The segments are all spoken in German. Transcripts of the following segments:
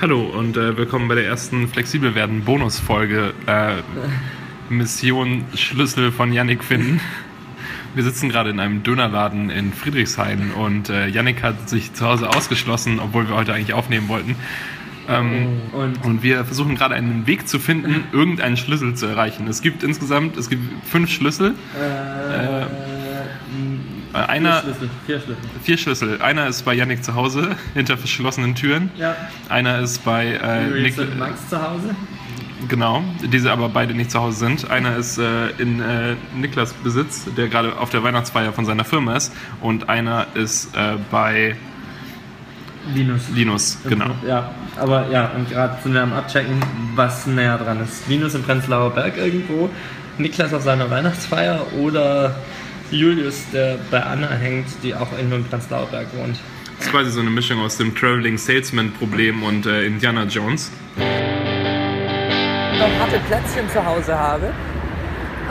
Hallo und äh, willkommen bei der ersten Flexibel werden Bonusfolge äh, Mission Schlüssel von Yannick finden. Wir sitzen gerade in einem Dönerladen in Friedrichshain und äh, Yannick hat sich zu Hause ausgeschlossen, obwohl wir heute eigentlich aufnehmen wollten. Ähm, und? und wir versuchen gerade einen Weg zu finden, irgendeinen Schlüssel zu erreichen. Es gibt insgesamt, es gibt fünf Schlüssel. Äh, Äh, einer, vier Schlüssel. Vier Schlüssel. vier Schlüssel. Einer ist bei Yannick zu Hause, hinter verschlossenen Türen. Ja. Einer ist bei äh, Nick, Max zu Hause. genau, diese aber beide nicht zu Hause sind. Einer ist äh, in äh, Niklas Besitz, der gerade auf der Weihnachtsfeier von seiner Firma ist. Und einer ist äh, bei Linus. Linus, genau. Ja, aber ja, und gerade sind wir am Abchecken, was näher dran ist. Linus im Prenzlauer Berg irgendwo, Niklas auf seiner Weihnachtsfeier oder Julius, der bei Anna hängt, die auch in Prenzlauer wohnt. Das ist quasi so eine Mischung aus dem Traveling Salesman Problem und äh, Indiana Jones. noch harte Plätzchen zu Hause habe.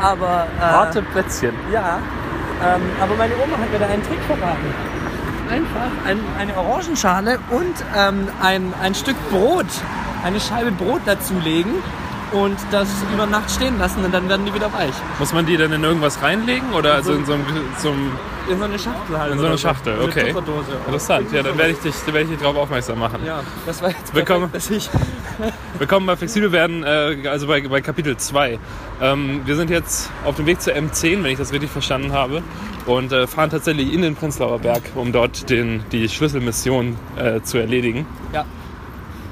Aber äh, Plätzchen. ja, ähm, aber meine Oma hat mir da einen Trick verraten. Einfach ein, eine Orangenschale und ähm, ein, ein Stück Brot, eine Scheibe Brot dazulegen und das über Nacht stehen lassen und dann werden die wieder weich. Muss man die dann in irgendwas reinlegen oder also in so einem, so einem In so eine Schachtel halt. in so eine Schachtel? Eine Okay. Tupperdose. Interessant. Ja, dann werde ich dich, dann werde ich dich darauf aufmerksam machen. Ja, das war jetzt Willkommen. perfekt, Willkommen bei Flexibel werden, äh, also bei, bei Kapitel 2. Ähm, wir sind jetzt auf dem Weg zur M10, wenn ich das richtig verstanden habe, und äh, fahren tatsächlich in den Prenzlauer Berg, um dort den, die Schlüsselmission äh, zu erledigen. Ja.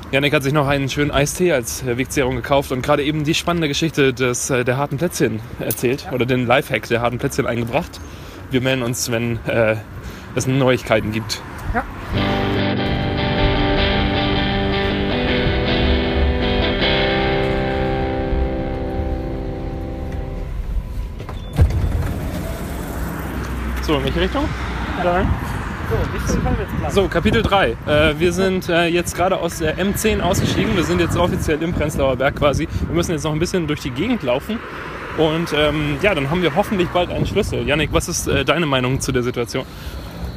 Janik hat sich noch einen schönen Eistee als äh, Wegzehrung gekauft und gerade eben die spannende Geschichte des, äh, der harten Plätzchen erzählt oder den Lifehack der harten Plätzchen eingebracht. Wir melden uns, wenn äh, es Neuigkeiten gibt. Ja. So, in welche Richtung? So, Kapitel 3. Äh, wir sind äh, jetzt gerade aus der M10 ausgestiegen. Wir sind jetzt offiziell im Prenzlauer Berg quasi. Wir müssen jetzt noch ein bisschen durch die Gegend laufen. Und ähm, ja, dann haben wir hoffentlich bald einen Schlüssel. Janik, was ist äh, deine Meinung zu der Situation?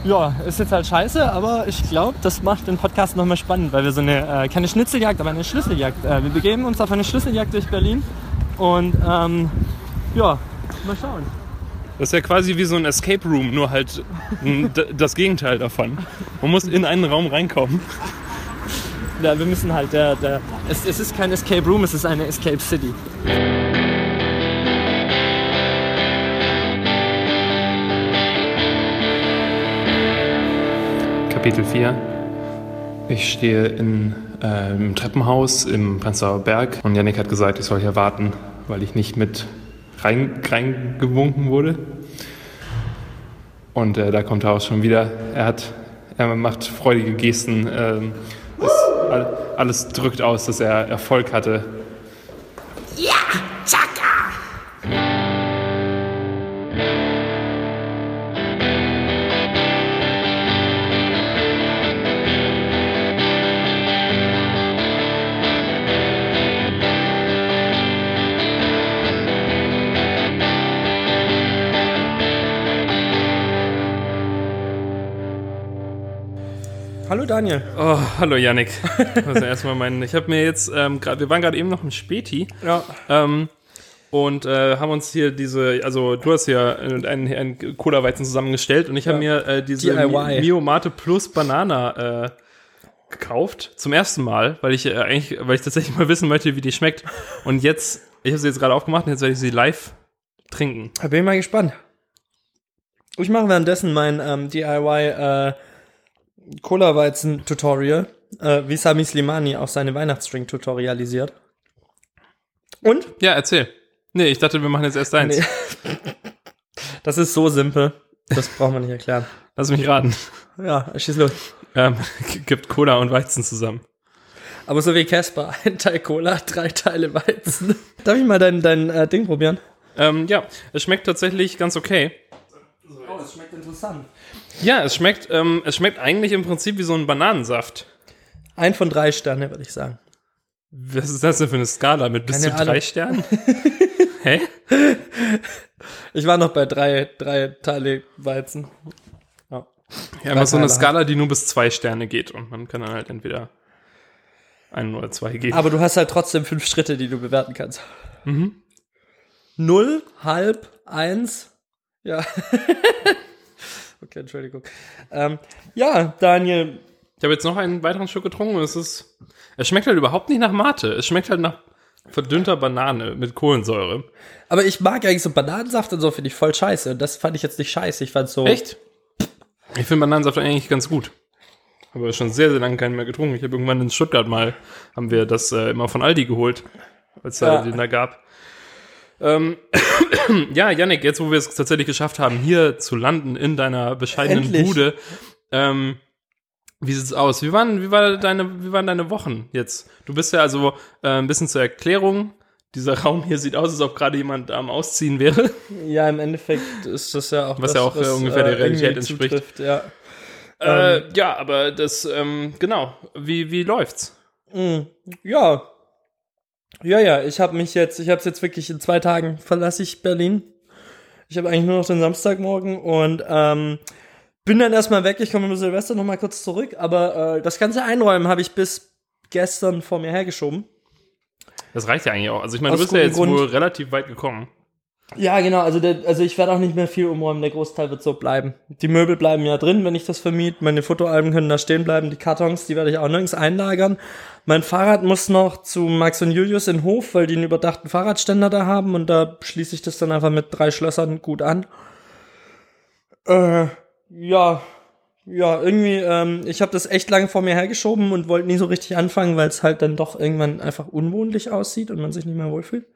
Ja, ist jetzt halt scheiße, aber ich glaube, das macht den Podcast nochmal spannend, weil wir so eine, äh, keine Schnitzeljagd, aber eine Schlüsseljagd. Äh, wir begeben uns auf eine Schlüsseljagd durch Berlin und ähm, ja, mal schauen. Das ist ja quasi wie so ein Escape Room, nur halt das Gegenteil davon. Man muss in einen Raum reinkommen. Ja, wir müssen halt, der, der, es, es ist kein Escape Room, es ist eine Escape City. Kapitel 4. Ich stehe in, äh, im Treppenhaus im Prenzlauer Berg und Janik hat gesagt, ich soll hier warten, weil ich nicht mit rein, reingewunken wurde. Und äh, da kommt er auch schon wieder. Er, hat, er macht freudige Gesten. es, all- alles drückt aus, dass er Erfolg hatte. Daniel. Oh, hallo Janik. Also erstmal mein, ich habe mir jetzt, ähm, grad, wir waren gerade eben noch im Späti. Ja. Ähm, und äh, haben uns hier diese, also du hast ja einen, einen Cola-Weizen zusammengestellt und ich habe mir äh, diese DIY. Mi- Mio Mate Plus Banana äh, gekauft. Zum ersten Mal, weil ich äh, eigentlich, weil ich tatsächlich mal wissen möchte, wie die schmeckt. Und jetzt, ich habe sie jetzt gerade aufgemacht und jetzt werde ich sie live trinken. Da bin ich mal gespannt. Ich mache währenddessen mein ähm, DIY äh, Cola-Weizen-Tutorial, äh, wie Sami Slimani auch seine Weihnachtsdrink tutorialisiert. Und? Ja, erzähl. Nee, ich dachte, wir machen jetzt erst eins. Nee. Das ist so simpel. Das braucht man nicht erklären. Lass mich raten. Ja, schieß los. Ähm, gibt Cola und Weizen zusammen. Aber so wie Casper, ein Teil Cola, drei Teile Weizen. Darf ich mal dein, dein äh, Ding probieren? Ähm, ja, es schmeckt tatsächlich ganz okay. Oh, das schmeckt interessant. Ja, es schmeckt, ähm, es schmeckt eigentlich im Prinzip wie so ein Bananensaft. Ein von drei Sterne, würde ich sagen. Was ist das denn für eine Skala mit bis Keine zu drei Ahnung. Sternen? Hä? Ich war noch bei drei, drei Teile Weizen. Ja, aber so eine. Skala, die nur bis zwei Sterne geht und man kann dann halt entweder. ein oder zwei geben. Aber du hast halt trotzdem fünf Schritte, die du bewerten kannst. Mhm. Null, halb, eins. Ja. okay, Entschuldigung. Ähm, ja, Daniel. Ich habe jetzt noch einen weiteren Schluck getrunken und es ist. Es schmeckt halt überhaupt nicht nach Mate. Es schmeckt halt nach verdünnter Banane mit Kohlensäure. Aber ich mag eigentlich so Bananensaft und so, finde ich voll scheiße. Und das fand ich jetzt nicht scheiße. Ich fand so. Echt? Ich finde Bananensaft eigentlich ganz gut. Aber schon sehr, sehr lange keinen mehr getrunken. Ich habe irgendwann in Stuttgart mal, haben wir das äh, immer von Aldi geholt, als es Ja. den da gab. Ähm, ja, Yannick, jetzt wo wir es tatsächlich geschafft haben, hier zu landen in deiner bescheidenen Endlich. Bude, ähm, wie sieht's aus? Wie waren, wie, war deine, wie waren deine Wochen jetzt? Du bist ja also äh, ein bisschen zur Erklärung. Dieser Raum hier sieht aus, als ob gerade jemand am Ausziehen wäre. Ja, im Endeffekt ist das ja auch Was ja auch, äh, ungefähr der Realität irgendwie entspricht. zutrifft, Ja. Äh, ja, aber das, ähm, genau. Wie, wie läuft's? Mm, Ja. Ja, ja, ich habe mich jetzt, ich habe es jetzt wirklich in zwei Tagen verlasse ich Berlin. Ich habe eigentlich nur noch den Samstagmorgen und ähm, bin dann erstmal weg. Ich komme mit Silvester noch mal kurz zurück, aber äh, das ganze Einräumen habe ich bis gestern vor mir hergeschoben. Das reicht ja eigentlich auch. Also ich meine, du bist ja jetzt gutem wohl Grund. relativ weit gekommen. Ja, genau, also, der, also ich werde auch nicht mehr viel umräumen, der Großteil wird so bleiben. Die Möbel bleiben ja drin, wenn ich das vermiete. Meine Fotoalben können da stehen bleiben, die Kartons, die werde ich auch nirgends einlagern. Mein Fahrrad muss noch zu Max und Julius in den Hof, weil die einen überdachten Fahrradständer da haben und da schließe ich das dann einfach mit drei Schlössern gut an. Äh, ja, ja, irgendwie, ähm, ich habe das echt lange vor mir hergeschoben und wollte nie so richtig anfangen, weil es halt dann doch irgendwann einfach unwohnlich aussieht und man sich nicht mehr wohlfühlt.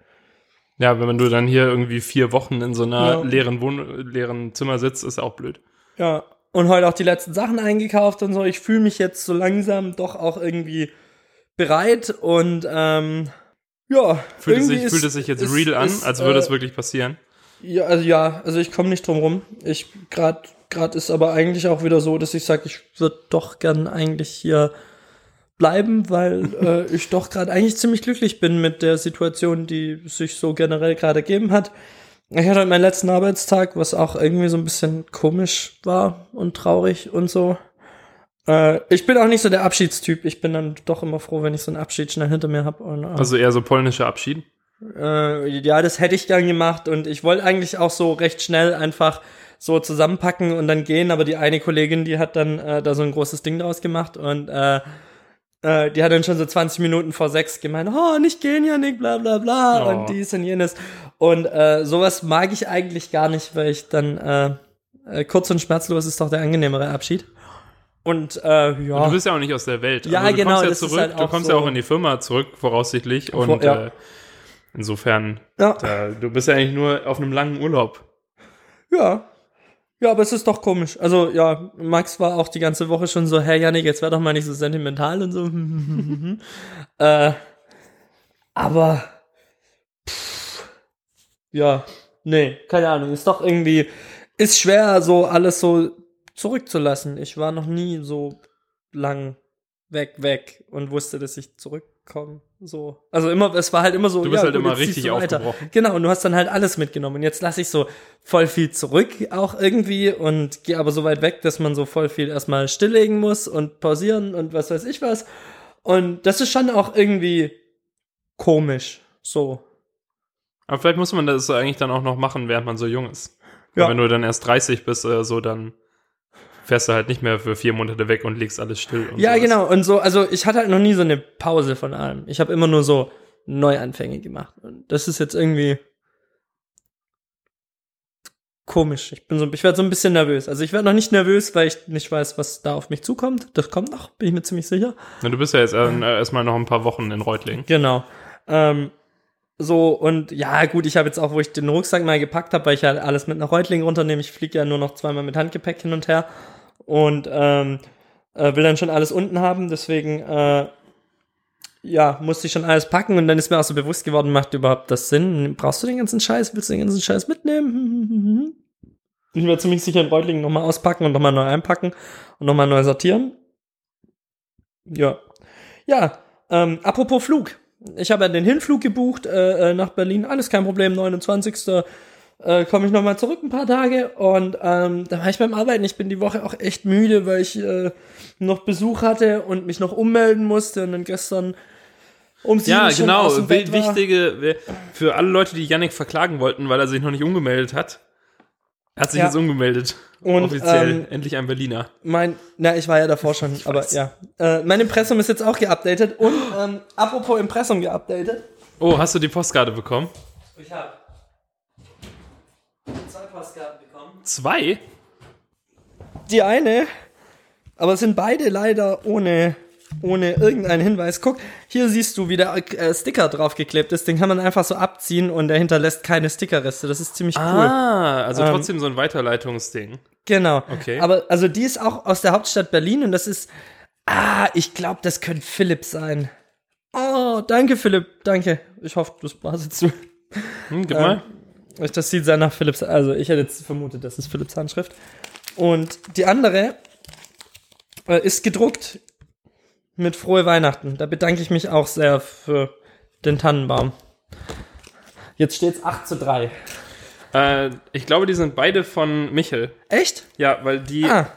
Ja, wenn du dann hier irgendwie vier Wochen in so einer Ja. leeren, Wohn leeren Zimmer sitzt, ist auch blöd. Ja, und heute auch die letzten Sachen eingekauft und so. Ich fühle mich jetzt so langsam doch auch irgendwie bereit und ähm, ja. Fühlt es, sich, ist- fühlt es sich jetzt ist- real an, ist, als würde äh, es wirklich passieren? Ja, also ja, also ich komme nicht drum rum. Ich gerade gerade ist aber eigentlich auch wieder so, dass ich sage, ich würde doch gern eigentlich hier bleiben, weil äh, ich doch gerade eigentlich ziemlich glücklich bin mit der Situation, die sich so generell gerade ergeben hat. Ich hatte heute meinen letzten Arbeitstag, was auch irgendwie so ein bisschen komisch war und traurig und so. Äh, ich bin auch nicht so der Abschiedstyp. Ich bin dann doch immer froh, wenn ich so einen Abschied schnell hinter mir habe. Äh, Also eher so polnischer Abschied. äh, ja, das hätte ich gern gemacht und ich wollte eigentlich auch so recht schnell einfach so zusammenpacken und dann gehen, aber die eine Kollegin, die hat dann äh, da so ein großes Ding draus gemacht und äh, äh, die hat dann schon so 20 Minuten vor sechs gemeint, oh, nicht gehen, Janik, bla bla bla Oh. und dies und jenes. Und äh, sowas mag ich eigentlich gar nicht, weil ich dann äh, äh, kurz und schmerzlos ist doch der angenehmere Abschied. Und äh, ja. Und du bist ja auch nicht aus der Welt. Ja, also, du genau, Kommst ja zurück, halt du kommst so- ja auch in die Firma zurück, voraussichtlich. Und Vor- ja. äh, insofern, ja. da, du bist ja eigentlich nur auf einem langen Urlaub. Ja. Ja, aber es ist doch komisch. Also, ja, Max war auch die ganze Woche schon so, hey Janik, jetzt wär doch mal nicht so sentimental und so. äh, aber, pff, ja, nee, keine Ahnung. Ist doch irgendwie, ist schwer, so alles so zurückzulassen. Ich war noch nie so lang weg, weg und wusste, dass ich zurückkomme. So. Also immer, es war halt immer so. Du bist halt immer jetzt ziehst richtig aufgebrochen. Genau, und du hast dann halt alles mitgenommen. Und jetzt lasse ich so voll viel zurück auch irgendwie und gehe aber so weit weg, dass man so voll viel erstmal stilllegen muss und pausieren und was weiß ich was. Und das ist schon auch irgendwie komisch. So. Aber vielleicht muss man das eigentlich dann auch noch machen, während man so jung ist. Ja. Ja. Wenn du dann erst 30 bist oder so, dann fährst du halt nicht mehr für vier Monate weg und legst alles still. Und Ja, sowas. genau. Und so, also ich hatte halt noch nie so eine Pause von allem. Ich habe immer nur so Neuanfänge gemacht. Und das ist jetzt irgendwie komisch. Ich bin so, ich werde so ein bisschen nervös. Also ich werde noch nicht nervös, weil ich nicht weiß, was da auf mich zukommt. Das kommt noch, bin ich mir ziemlich sicher. Na, du bist ja jetzt äh, erstmal noch ein paar Wochen in Reutlingen. Genau. Ähm, so, und ja, gut, ich habe jetzt auch, wo ich den Rucksack mal gepackt habe, weil ich ja alles mit nach Reutlingen runternehme. Ich fliege ja nur noch zweimal mit Handgepäck hin und her und ähm, äh, will dann schon alles unten haben. Deswegen, äh, ja, musste ich schon alles packen und dann ist mir auch so bewusst geworden, macht überhaupt das Sinn? Brauchst du den ganzen Scheiß? Willst du den ganzen Scheiß mitnehmen? Ich werde ziemlich sicher in Reutlingen nochmal auspacken und nochmal neu einpacken und nochmal neu sortieren. Ja. Ja, ähm, apropos Flug. Ich habe ja den Hinflug gebucht äh, äh, nach Berlin. Alles kein Problem. 29. äh, komme ich nochmal zurück ein paar Tage und ähm, da war ich beim Arbeiten. Ich bin die Woche auch echt müde, weil ich äh, noch Besuch hatte und mich noch ummelden musste und dann gestern um sieben Ja, genau. Wichtige, für alle Leute, die Yannick verklagen wollten, weil er sich noch nicht umgemeldet hat. Er hat sich Ja. jetzt umgemeldet. Und, Offiziell. ähm, Endlich ein Berliner. Mein, na, ich war ja davor schon, aber ja. Äh, mein Impressum ist jetzt auch geupdatet und ähm, apropos Impressum geupdatet. Oh, hast du die Postkarte bekommen? Ich habe zwei Postkarten bekommen. Zwei? Die eine, aber es sind beide leider ohne, ohne irgendeinen Hinweis. Guck, hier siehst du, wie der äh, Sticker draufgeklebt ist. Den kann man einfach so abziehen und der hinterlässt keine Stickerreste. Das ist ziemlich cool. Ah, also Ähm, trotzdem so ein Weiterleitungsding. Genau. Okay. Aber also die ist auch aus der Hauptstadt Berlin und das ist. Ah, ich glaube, das könnte Philipp sein. Oh, danke, Philipp. Danke. Ich hoffe, das war jetzt. Hm, gib mal. Das sieht sehr nach Philipps. Also, ich hätte jetzt vermutet, das ist Philipps Handschrift. Und die andere äh, ist gedruckt mit Frohe Weihnachten. Da bedanke ich mich auch sehr für den Tannenbaum. Jetzt steht es 8 zu 3. Äh, ich glaube, die sind beide von Michel. Echt? Ja, weil die. Ah,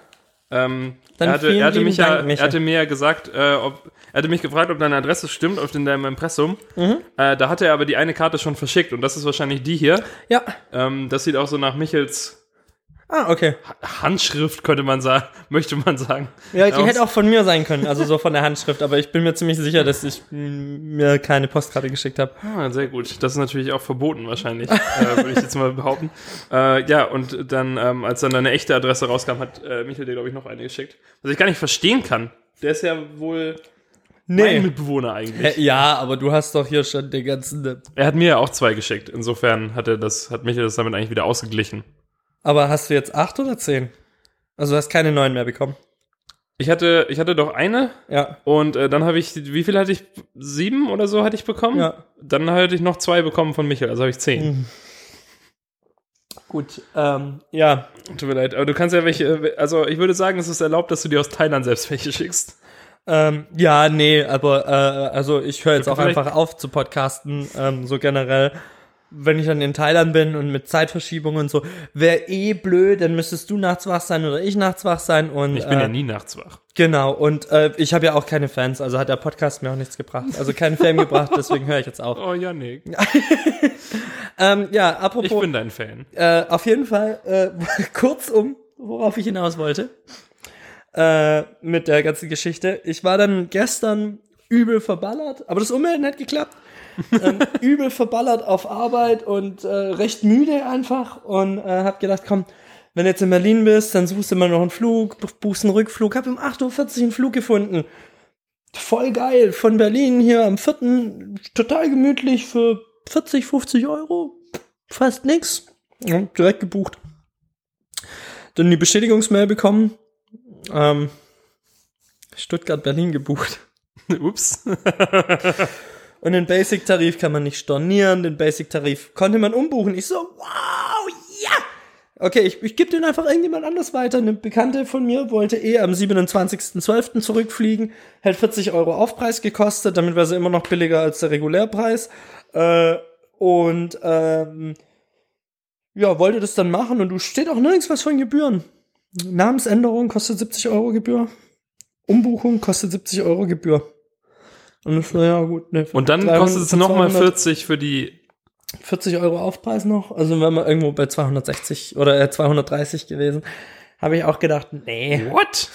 Ähm, Dann er, hatte, er, hatte mich ja, Dank, Michael. er hatte mir ja gesagt, äh, ob, er hatte mich gefragt, ob deine Adresse stimmt auf in deinem Impressum. Mhm. Äh, da hatte er aber die eine Karte schon verschickt und das ist wahrscheinlich die hier. ja. Ähm, das sieht auch so nach Michels Ah, okay. Handschrift, könnte man sagen, möchte man sagen. Ja, die Aus. hätte auch von mir sein können, also so von der Handschrift, aber ich bin mir ziemlich sicher, dass ich mir keine Postkarte geschickt habe. Ah, sehr gut. Das ist natürlich auch verboten wahrscheinlich, äh, würde ich jetzt mal behaupten. Äh, ja, und dann, ähm, als dann deine echte Adresse rauskam, hat äh, Michael dir, glaube ich, noch eine geschickt. Was ich gar nicht verstehen kann. Der ist ja wohl mein Mitbewohner eigentlich. Ja, aber du hast doch hier schon den ganzen. Er hat mir ja auch zwei geschickt. Insofern hat er das, hat Michael das damit eigentlich wieder ausgeglichen. Aber hast du jetzt acht oder zehn? Also du hast keine neun mehr bekommen. Ich hatte, ich hatte doch eine Ja. und äh, dann habe ich, wie viel hatte ich? Sieben oder so hatte ich bekommen? Ja. Dann hatte ich noch zwei bekommen von Michael, also habe ich zehn. Gut. Ähm, ja. Tut mir leid, aber du kannst ja welche, äh, also ich würde sagen, es ist erlaubt, dass du dir aus Thailand selbst welche schickst. Ähm, ja, nee, aber äh, also ich höre jetzt auch einfach auf zu podcasten, ähm, so generell. Wenn ich dann in Thailand bin und mit Zeitverschiebung und so, wäre eh blöd, dann müsstest du nachts wach sein oder ich nachts wach sein und Ich bin äh, ja nie nachts wach. Genau, und äh, ich habe ja auch keine Fans, also hat der Podcast mir auch nichts gebracht. Also keinen Fame gebracht, deswegen höre ich jetzt auf. Oh, Janik. Ähm, ja, Ich apropos, bin dein Fan. äh, auf jeden Fall, äh, kurzum, worauf ich hinaus wollte, äh, mit der ganzen Geschichte. Ich war dann gestern übel verballert, aber das Ummelden hat geklappt. Ähm, übel verballert auf Arbeit und äh, recht müde einfach und äh, hab gedacht, komm, wenn du jetzt in Berlin bist, dann suchst du mal noch einen Flug, buchst einen Rückflug. Hab um 8.40 Uhr einen Flug gefunden. Voll geil. Von Berlin hier am 4. Total gemütlich für 40, 50 Euro. Fast nix. Ja, direkt gebucht. Dann die Bestätigungsmail bekommen. Ähm, Stuttgart-Berlin gebucht. Ups. Und den Basic-Tarif kann man nicht stornieren. Den Basic-Tarif konnte man umbuchen. Ich so, wow, ja! Okay, ich, ich gebe den einfach irgendjemand anders weiter. Eine Bekannte von mir wollte eh am 27.12. zurückfliegen. Hätte 40 Euro Aufpreis gekostet. Damit wäre sie immer noch billiger als der Regulärpreis. Äh, und ähm, ja, wollte das dann machen. Und du steht auch nirgends was von Gebühren. Namensänderung kostet 70 Euro Gebühr. Umbuchung kostet 70 Euro Gebühr. Und so, ja gut. Ne, Und dann 300, kostet es nochmal 200, 40 für die. 40 Euro Aufpreis noch. Also wenn man irgendwo bei 260 oder äh, 230 gewesen. Habe ich auch gedacht, nee, What?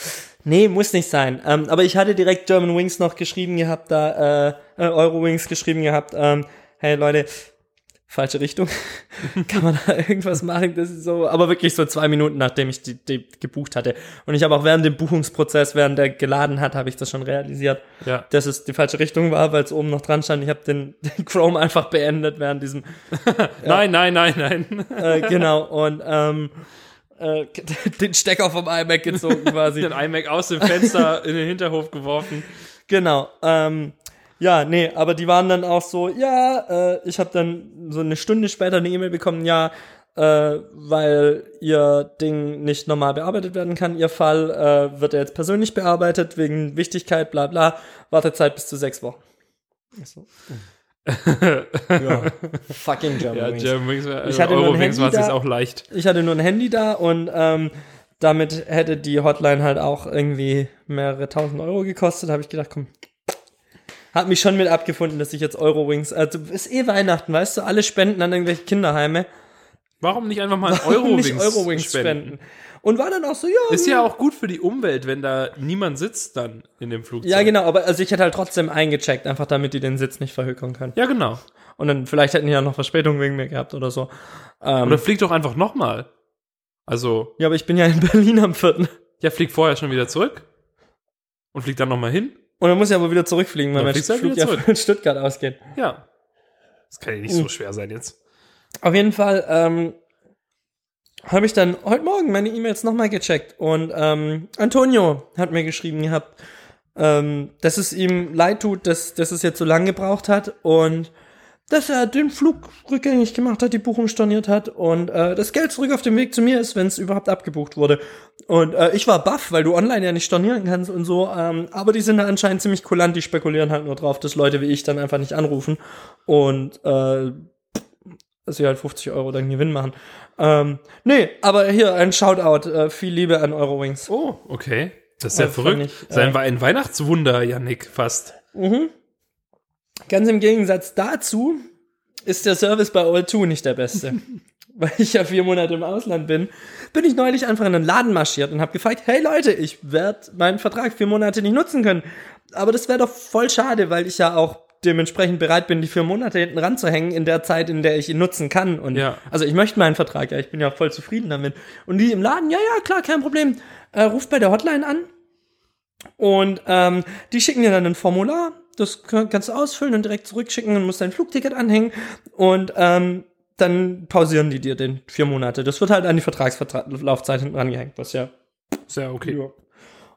nee, muss nicht sein. Ähm, aber ich hatte direkt German Wings noch geschrieben gehabt, da, äh, äh, Eurowings geschrieben gehabt, ähm, hey Leute, falsche Richtung. Kann man da irgendwas machen? Das ist so, aber wirklich so zwei Minuten, nachdem ich die, die gebucht hatte. Und ich habe auch während dem Buchungsprozess, während der geladen hat, habe ich das schon realisiert, Ja. dass es die falsche Richtung war, weil es oben noch dran stand. Ich habe den, den Chrome einfach beendet während diesem Nein, nein, nein, nein. äh, genau, und ähm, äh, den Stecker vom iMac gezogen quasi. Den iMac aus dem Fenster in den Hinterhof geworfen. genau. Ähm, ja, nee, aber die waren dann auch so, ja, äh, ich habe dann so eine Stunde später eine E-Mail bekommen, ja, äh, weil ihr Ding nicht normal bearbeitet werden kann, ihr Fall äh, wird ja jetzt persönlich bearbeitet, wegen Wichtigkeit, bla bla, Wartezeit bis zu sechs Wochen. So, ja, fucking German Ja, Wings. German Wings, Ich hatte nur ein Eurowings Handy war es auch leicht. Ich hatte nur ein Handy da und ähm, damit hätte die Hotline halt auch irgendwie mehrere tausend Euro gekostet. Habe ich gedacht, komm. Hat mich schon mit abgefunden, dass ich jetzt Eurowings, also ist eh Weihnachten, weißt du, alle spenden an irgendwelche Kinderheime. Warum nicht einfach mal Eurowings, Eurowings spenden? Und war dann auch so, ja. Ist ja auch gut für die Umwelt, wenn da niemand sitzt dann in dem Flugzeug. Ja, genau, aber also ich hätte halt trotzdem eingecheckt, einfach damit die den Sitz nicht verhökern können. Ja, genau. Und dann vielleicht hätten die ja noch Verspätung wegen mir gehabt oder so. Ähm, Oder flieg doch einfach nochmal. Also, ja, aber ich bin ja in Berlin am 4. ja, flieg vorher schon wieder zurück und flieg dann nochmal hin. Und dann muss ich aber wieder zurückfliegen, weil mein halt Flug ja von Stuttgart ausgeht. Ja. Das kann ja nicht so schwer sein jetzt. Auf jeden Fall ähm, habe ich dann heute Morgen meine E-Mails nochmal gecheckt und ähm, Antonio hat mir geschrieben gehabt, ähm, dass es ihm leid tut, dass, dass es jetzt so lange gebraucht hat und dass er den Flug rückgängig gemacht hat, die Buchung storniert hat und äh, das Geld zurück auf dem Weg zu mir ist, wenn es überhaupt abgebucht wurde. Und äh, ich war baff, weil du online ja nicht stornieren kannst und so, ähm, aber die sind da anscheinend ziemlich kulant, die spekulieren halt nur drauf, dass Leute wie ich dann einfach nicht anrufen und äh, dass sie halt 50 Euro dann Gewinn machen. Ähm, nee, aber hier ein Shoutout, äh, viel Liebe an Eurowings. Oh, okay. Das ist ja Äh, fand verrückt. ich, äh, Sein war ein Weihnachtswunder, Yannick, fast. Ganz im Gegensatz dazu ist der Service bei All2 nicht der beste. Weil ich ja vier Monate im Ausland bin, bin ich neulich einfach in einen Laden marschiert und habe gefragt, hey Leute, ich werde meinen Vertrag vier Monate nicht nutzen können. Aber das wäre doch voll schade, weil ich ja auch dementsprechend bereit bin, die vier Monate hinten ranzuhängen in der Zeit, in der ich ihn nutzen kann. Und Ja. also ich möchte meinen Vertrag, ja, ich bin ja voll zufrieden damit. Und die im Laden, ja, ja, klar, kein Problem. Äh, ruft bei der Hotline an und ähm, die schicken dir dann ein Formular, das kann- kannst du ausfüllen und direkt zurückschicken und musst dein Flugticket anhängen und ähm, dann pausieren die dir den vier Monate. Das wird halt an die Vertragslaufzeit hinten rangehängt, was ja ja okay. ja.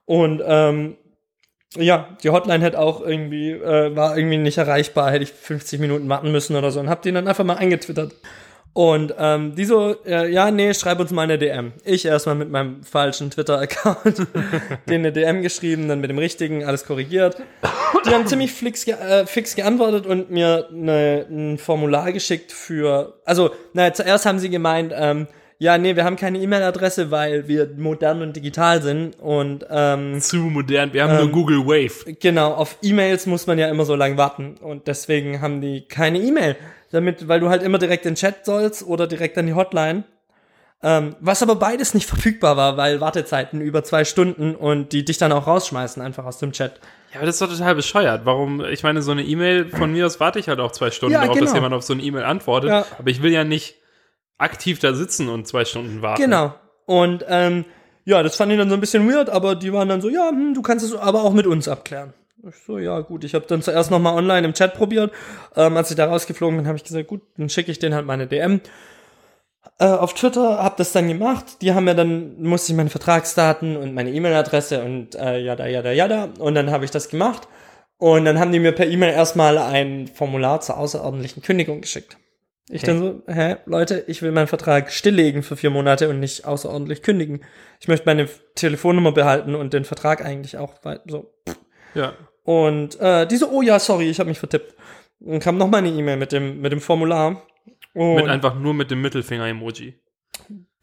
Und ähm, ja, die Hotline hätte auch irgendwie, äh, war irgendwie nicht erreichbar, hätte ich 50 Minuten warten müssen oder so und hab den dann einfach mal eingetwittert. Und ähm, die so, äh, ja, nee, schreib uns mal eine DM. Ich erstmal mit meinem falschen Twitter-Account denen eine DM geschrieben, dann mit dem richtigen, alles korrigiert. Die haben ziemlich fix, ge äh, fix geantwortet und mir ne, ein Formular geschickt für, also, naja, zuerst haben sie gemeint, ähm, ja, nee, wir haben keine E-Mail-Adresse, weil wir modern und digital sind und ähm, Zu modern. Wir haben Ähm, nur Google Wave. Genau, auf E-Mails muss man ja immer so lange warten und deswegen haben die keine E-Mail. Damit, weil du halt immer direkt in den Chat sollst oder direkt an die Hotline. Ähm, was aber beides nicht verfügbar war, weil Wartezeiten über zwei Stunden und die dich dann auch rausschmeißen einfach aus dem Chat. Ja, aber das ist doch total bescheuert. Warum? Ich meine, so eine E-Mail von mir aus warte ich halt auch zwei Stunden Ja, darauf, dass genau. jemand auf so eine E-Mail antwortet. Ja. Aber ich will ja nicht aktiv da sitzen und zwei Stunden warten. Genau. Und ähm, ja, das fand ich dann so ein bisschen weird, aber die waren dann so, ja, hm, du kannst es aber auch mit uns abklären. Ich so, ja, gut. Ich habe dann zuerst noch mal online im Chat probiert. Ähm, als ich da rausgeflogen bin, habe ich gesagt, gut, dann schicke ich denen halt meine DM. Äh, auf Twitter habe das dann gemacht. Die haben mir dann, musste ich meine Vertragsdaten und meine E-Mail-Adresse und äh, jada, jada, jada. Und dann habe ich das gemacht. Und dann haben die mir per E-Mail erstmal ein Formular zur außerordentlichen Kündigung geschickt. Ich Okay. dann so, hä, Leute, ich will meinen Vertrag stilllegen für vier Monate und nicht außerordentlich kündigen. Ich möchte meine Telefonnummer behalten und den Vertrag eigentlich auch wei- so. Ja. Und äh, die so, oh ja, sorry, ich habe mich vertippt. Dann kam noch mal eine E-Mail mit dem, mit dem Formular. Und Mit einfach nur mit dem Mittelfinger-Emoji.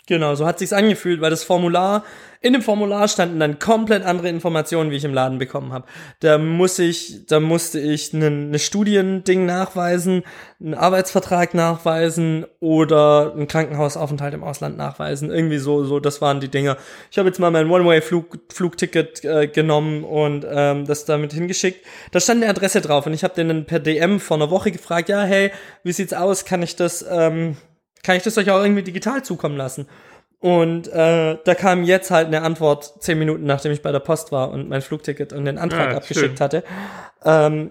Genau, so hat sich's angefühlt, weil das Formular, in dem Formular standen dann komplett andere Informationen, wie ich im Laden bekommen habe. Da muss ich, da musste ich eine ne Studiending nachweisen, einen Arbeitsvertrag nachweisen oder einen Krankenhausaufenthalt im Ausland nachweisen. Irgendwie so, so, das waren die Dinge. Ich habe jetzt mal mein One-Way-Flug, Flugticket äh, genommen und ähm, das damit hingeschickt. Da stand eine Adresse drauf und ich habe den dann per DM vor einer Woche gefragt, ja, hey, wie sieht's aus? Kann ich das, ähm, kann ich das euch auch irgendwie digital zukommen lassen? Und äh, da kam jetzt halt eine Antwort zehn Minuten, nachdem ich bei der Post war und mein Flugticket und den Antrag Ja, abgeschickt schön. hatte. Ähm,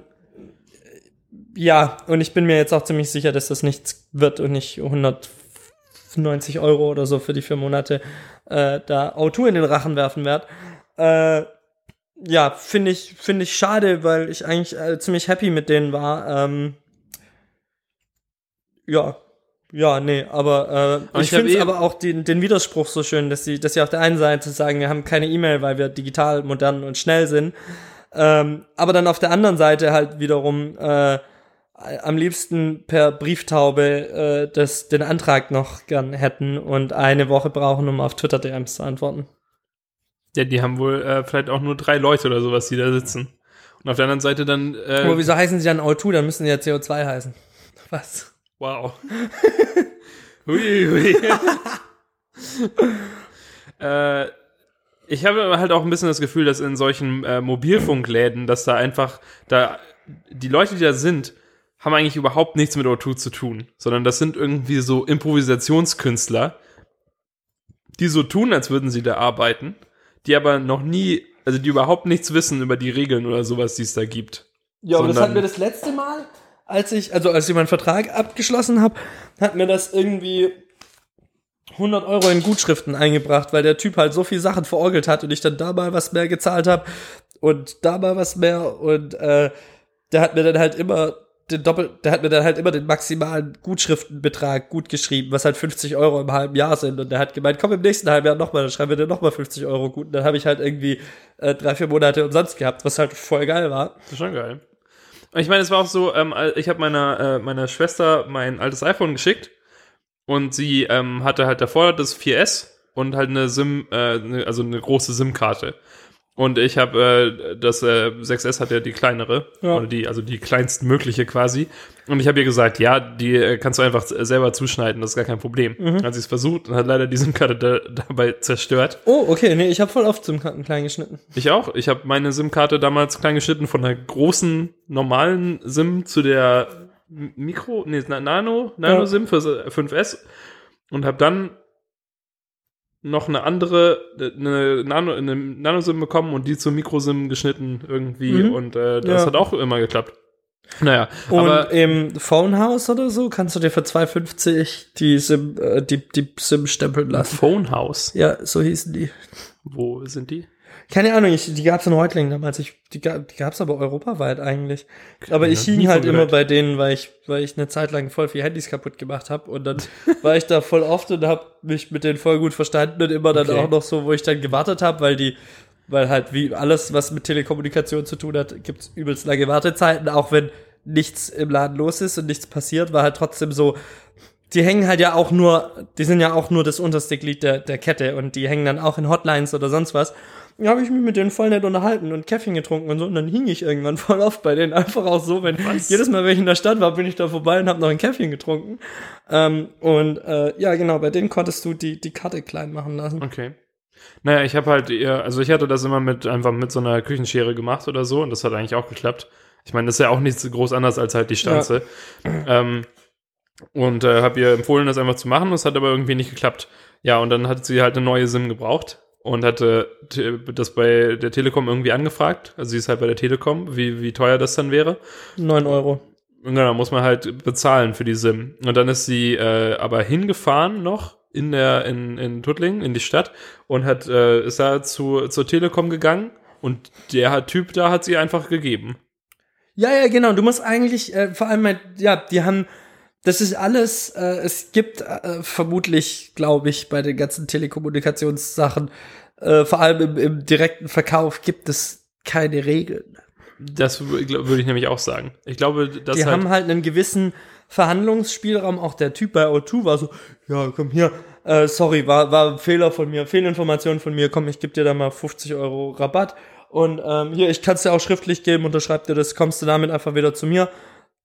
ja, und ich bin mir jetzt auch ziemlich sicher, dass das nichts wird und nicht 190 Euro oder so für die vier Monate äh, da Auto in den Rachen werfen werde. Äh, ja, finde ich, finde ich schade, weil ich eigentlich äh, ziemlich happy mit denen war. Ähm, ja, ja, nee, aber, äh, ich ich finde eh- aber auch den, den Widerspruch so schön, dass sie, dass sie auf der einen Seite sagen, wir haben keine E-Mail, weil wir digital, modern und schnell sind. Ähm, aber dann auf der anderen Seite halt wiederum äh, am liebsten per Brieftaube äh, das, den Antrag noch gern hätten und eine Woche brauchen, um auf Twitter-DMs zu antworten. Ja, die haben wohl äh, vielleicht auch nur drei Leute oder sowas, die da sitzen. Und auf der anderen Seite dann. Äh, Aber wieso heißen sie dann O2? Dann müssen sie ja CO2 heißen. Was? Wow. hui, hui. äh, ich habe halt auch ein bisschen das Gefühl, dass in solchen äh, Mobilfunkläden, dass da einfach, da die Leute, die da sind, haben eigentlich überhaupt nichts mit O2 zu tun, sondern das sind irgendwie so Improvisationskünstler, die so tun, als würden sie da arbeiten, die aber noch nie, also die überhaupt nichts wissen über die Regeln oder sowas, die es da gibt. Ja, aber das hatten wir das letzte Mal, als ich, also als ich meinen Vertrag abgeschlossen habe, hat mir das irgendwie 100 Euro in Gutschriften eingebracht, weil der Typ halt so viel Sachen verorgelt hat und ich dann da mal was mehr gezahlt habe und da mal was mehr und äh, der hat mir dann halt immer den Doppel, der hat mir dann halt immer den maximalen Gutschriftenbetrag gut geschrieben, was halt 50 Euro im halben Jahr sind. Und der hat gemeint, komm im nächsten halben Jahr nochmal, dann schreiben wir dir nochmal 50 Euro gut. Und dann habe ich halt irgendwie äh, drei, vier Monate umsonst gehabt, was halt voll geil war. Das ist schon geil. Ich meine, es war auch so, ähm, ich habe meiner, äh, meiner Schwester mein altes iPhone geschickt und sie ähm, hatte halt davor das 4S und halt eine SIM, äh, ne, also eine große SIM-Karte. Und ich habe äh, das äh, 6S hat ja die kleinere, Ja. oder die, also die kleinstmögliche quasi. Und ich habe ihr gesagt, ja, die äh, kannst du einfach äh, selber zuschneiden, das ist gar kein Problem. Hat sie es versucht und hat leider die SIM-Karte da, dabei zerstört. Oh, okay, nee, ich habe voll oft zum Karten klein geschnitten. Ich auch. Ich habe meine SIM-Karte damals klein geschnitten von der großen normalen SIM zu der Mikro, nee, Na- Nano, Nano-SIM für 5S und habe dann noch eine andere, eine Nano, eine Nano-SIM bekommen und die zur Mikro-SIM geschnitten irgendwie Mhm. und äh, das Ja. hat auch immer geklappt. Naja, Und aber im Phonehouse oder so kannst du dir für 2,50 die SIM, äh, die, die SIM stempeln lassen. Phone House, Ja, so hießen die. wo sind die? Keine Ahnung, ich, die gab's in Reutlingen damals. Ich, die, gab, die gab's aber europaweit eigentlich. Aber ich hing halt immer bei denen, weil ich, weil ich eine Zeit lang voll viel Handys kaputt gemacht habe. Und dann war ich da voll oft und habe mich mit denen voll gut verstanden und immer dann Okay. auch noch so, wo ich dann gewartet habe, weil die, weil halt wie alles, was mit Telekommunikation zu tun hat, gibt's übelst lange Wartezeiten, auch wenn nichts im Laden los ist und nichts passiert, war halt trotzdem so, die hängen halt ja auch nur, die sind ja auch nur das unterste Glied der, der Kette und die hängen dann auch in Hotlines oder sonst was. Habe ich mich mit denen voll nett unterhalten und Käffchen getrunken und so und dann hing ich irgendwann voll oft bei denen einfach auch so, wenn jedes Mal, wenn ich in der Stadt war, bin ich da vorbei und habe noch ein Käffchen getrunken. Ähm, und äh, ja, genau, bei denen konntest du die, die Karte klein machen lassen. Okay. Naja, ich habe halt eher, also ich hatte das immer mit einfach mit so einer Küchenschere gemacht oder so und das hat eigentlich auch geklappt. Ich meine, das ist ja auch nichts groß anders als halt die Stanze. Ähm, und äh, habe ihr empfohlen, das einfach zu machen, das hat aber irgendwie nicht geklappt. Ja, und dann hat sie halt eine neue SIM gebraucht und hatte te- das bei der Telekom irgendwie angefragt. Also sie ist halt bei der Telekom, wie, wie teuer das dann wäre. Neun Euro. Genau, muss man halt bezahlen für die SIM. Und dann ist sie äh, aber hingefahren noch in der in, in Tuttlingen, in die Stadt und hat äh, ist da zu, zur Telekom gegangen und der Typ da hat sie einfach gegeben. Ja, ja, genau. Du musst eigentlich, äh, vor allem, halt, ja, die haben, das ist alles, äh, es gibt äh, vermutlich, glaube ich, bei den ganzen Telekommunikationssachen, äh, vor allem im, im direkten Verkauf, gibt es keine Regeln. Das würde ich nämlich auch sagen. Ich glaube, das die halt, haben halt einen gewissen Verhandlungsspielraum. Auch der Typ bei O2 war so, ja, komm hier, äh, sorry, war, war ein Fehler von mir, Fehlinformation von mir, komm, ich gebe dir da mal 50 Euro Rabatt. Und ähm, hier, ich kann es dir auch schriftlich geben, unterschreib dir das, kommst du damit einfach wieder zu mir,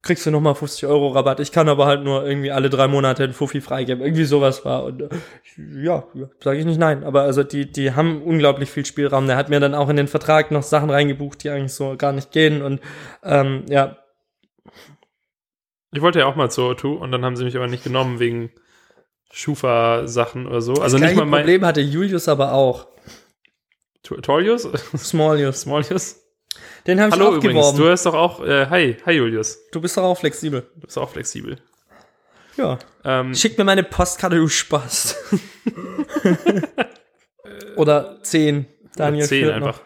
kriegst du nochmal 50 Euro Rabatt. Ich kann aber halt nur irgendwie alle drei Monate einen Fuffi freigeben. Irgendwie sowas war. Und äh, ja, sage ich nicht nein. Aber also die, die haben unglaublich viel Spielraum. Der hat mir dann auch in den Vertrag noch Sachen reingebucht, die eigentlich so gar nicht gehen. Und ähm, ja, ich wollte ja auch mal zur O2 und dann haben sie mich aber nicht genommen wegen Schufa-Sachen oder so. Also das nicht mal mein Problem hatte Julius aber auch. Torius, Smallius. Smallius. Den habe ich Hallo auch übrigens, geworben. du Du, hast doch auch äh, hi, hi Julius. bist doch auch flexibel. Du bist auch flexibel. Ja. Ähm, Schick mir meine Postkarte, du Spaß. Oder 10. Daniel 10 führt noch. einfach.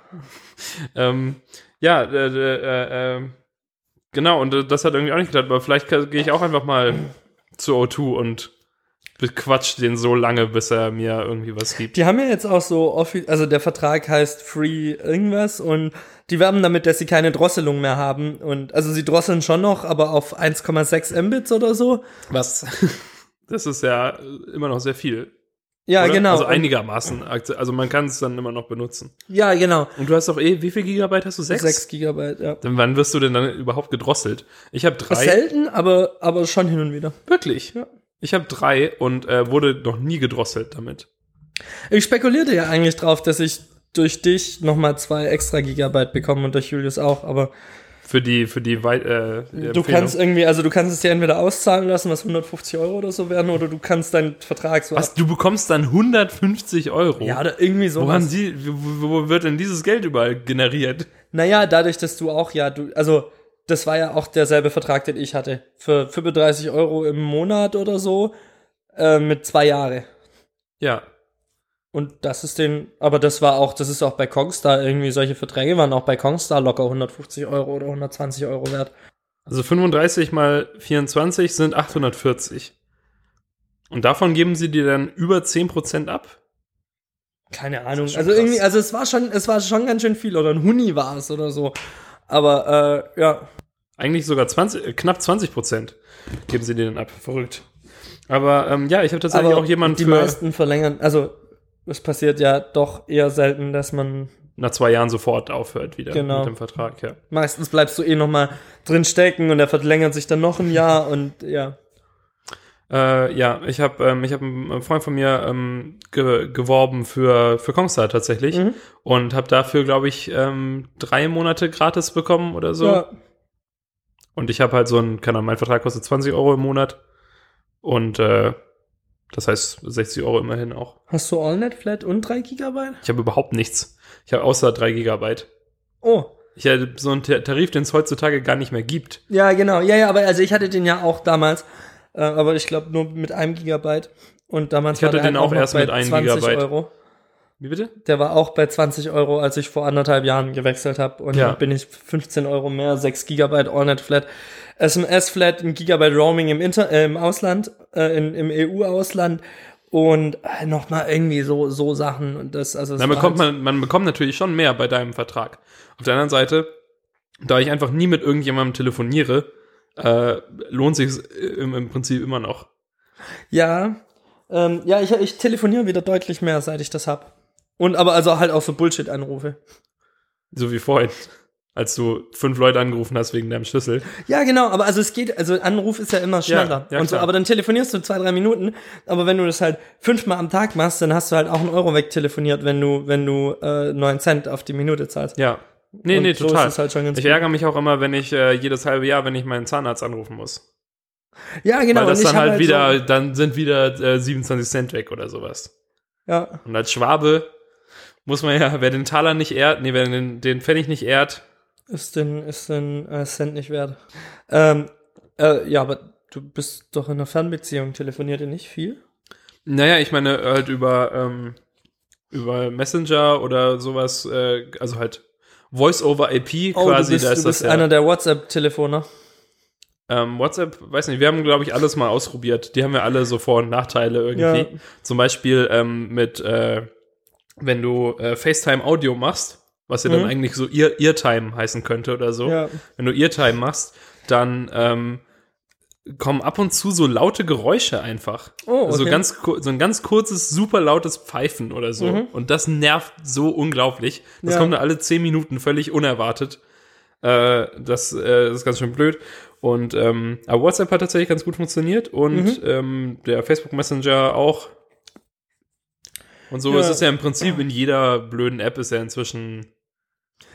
ähm, ja, äh, äh, äh, genau, und äh, das hat irgendwie auch nicht geklappt, aber vielleicht gehe ich auch einfach mal zu O2 und bequatscht den so lange, bis er mir irgendwie was gibt. Die haben ja jetzt auch so, offi- also der Vertrag heißt Free irgendwas und die werben damit, dass sie keine Drosselung mehr haben. Und also sie drosseln schon noch, aber auf 1,6 Mbits oder so. Was? Das ist ja immer noch sehr viel. Ja, oder? genau. Also einigermaßen. Also man kann es dann immer noch benutzen. ja, genau. Und du hast doch eh, wie viel Gigabyte hast du? Sechs? 6 Gigabyte, ja. Dann wann wirst du denn dann überhaupt gedrosselt? Ich habe drei. Selten, aber, aber schon hin und wieder. Wirklich? Ja. Ich habe drei und äh, wurde noch nie gedrosselt damit. Ich spekulierte ja eigentlich drauf, dass ich durch dich nochmal zwei extra Gigabyte bekomme und durch Julius auch, aber Für die, für die Wei äh, du Empfehlung. kannst irgendwie, also du kannst es dir entweder auszahlen lassen, was 150 Euro oder so werden, oder du kannst deinen Vertrag so Was, du bekommst dann 150 Euro? Ja, oder irgendwie so. wo, haben die, wo, wo wird denn dieses Geld überall generiert? Naja, dadurch, dass du auch, ja, du, also, das war ja auch derselbe Vertrag, den ich hatte. Für 35 Euro im Monat oder so, äh, mit zwei Jahre. Ja. Und das ist den, aber das war auch, das ist auch bei Kongstar irgendwie, solche Verträge waren auch bei Kongstar locker 150 Euro oder 120 Euro wert. Also 35 mal 24 sind 840. Und davon geben sie dir dann über 10% ab? Keine Ahnung. Also krass. irgendwie, also es war schon, es war schon ganz schön viel, oder ein Huni war es oder so. Aber, äh, ja. Eigentlich sogar 20, äh, knapp 20% geben sie dann ab. Verrückt. Aber ähm, ja, ich habe tatsächlich Aber auch jemanden die für meisten verlängern, also, es passiert ja doch eher selten, dass man nach zwei Jahren sofort aufhört wieder Genau. mit dem Vertrag. Ja. Meistens bleibst du eh noch mal drin stecken und er verlängert sich dann noch ein Jahr und ja. Äh, ja, ich habe ähm, ich hab einen Freund von mir ähm, ge geworben für, für Kongstar tatsächlich Mhm. und habe dafür, glaube ich, ähm, drei Monate gratis bekommen oder so. ja. Und ich habe halt so ein, keine Ahnung, mein Vertrag kostet 20 Euro im Monat und äh, das heißt 60 Euro immerhin auch. Hast du AllNet Flat und 3 Gigabyte? Ich habe überhaupt nichts. Ich habe außer 3 Gigabyte. Oh. Ich hätte so einen Ta- Tarif, den es heutzutage gar nicht mehr gibt. Ja, genau. Ja, ja, aber also ich hatte den ja auch damals, äh, aber ich glaube nur mit einem Gigabyte. Und damals Ich hatte war den halt auch erst mit einem 20 Gigabyte. Euro. Wie bitte? Der war auch bei 20 Euro, als ich vor anderthalb Jahren gewechselt habe. Und Ja. dann bin ich 15 Euro mehr, 6 Gigabyte AllNet Flat, SMS Flat, ein Gigabyte Roaming im, Inter äh, im Ausland, äh, in, im EU-Ausland und äh, noch mal irgendwie so so Sachen und das also Dann war bekommt halt- man, man bekommt natürlich schon mehr bei deinem Vertrag. Auf der anderen Seite, da ich einfach nie mit irgendjemandem telefoniere, äh, lohnt sich im, im Prinzip immer noch. Ja, ähm, ja, ich, ich telefoniere wieder deutlich mehr, seit ich das hab. Und aber also halt auch so Bullshit-Anrufe. So wie vorhin, als du fünf Leute angerufen hast wegen deinem Schlüssel. Ja, genau, aber also es geht, also Anruf ist ja immer schneller. ja, und so, aber dann telefonierst du zwei, drei Minuten, aber wenn du das halt fünfmal am Tag machst, dann hast du halt auch einen Euro wegtelefoniert, wenn du, wenn du äh, 9 Cent auf die Minute zahlst. Ja. Nee, Und nee, so total. halt ich ärgere mich auch immer, wenn ich äh, jedes halbe Jahr, wenn ich meinen Zahnarzt anrufen muss. Ja, genau. Weil das dann hab halt wieder, So, dann sind wieder äh, 27 Cent weg oder sowas. ja, Und als Schwabe muss man ja, wer den Taler nicht ehrt, nee, wer den, den Pfennig nicht ehrt, ist den, ist den äh, Cent nicht wert. Ähm, äh, ja, aber du bist doch in einer Fernbeziehung, telefoniert ihr nicht viel? Naja, ich meine halt über, ähm, über Messenger oder sowas, äh, also halt Voice-over-IP Oh, quasi, du bist, da ist du das bist ja. einer der WhatsApp-Telefoner. Ähm, WhatsApp, weiß nicht, wir haben, glaube ich, alles mal ausprobiert. Die haben ja alle so Vor- und Nachteile irgendwie. Ja. Zum Beispiel ähm, mit, äh, wenn du äh, FaceTime-Audio machst, was ja dann Mhm. eigentlich so Ear Eartime heißen könnte oder so. Ja. Wenn du Eartime machst, dann ähm, kommen ab und zu so laute Geräusche einfach. Oh, Also okay. ganz, ku- so ein ganz kurzes, super lautes Pfeifen oder so. Mhm. Und das nervt so unglaublich. Das Ja. kommt dann alle zehn Minuten völlig unerwartet. Äh, das, äh, das ist ganz schön blöd. Und ähm, aber WhatsApp hat tatsächlich ganz gut funktioniert und Mhm. ähm, der Facebook Messenger auch. Und so Ja. ist es ja im Prinzip in jeder blöden App ist ja inzwischen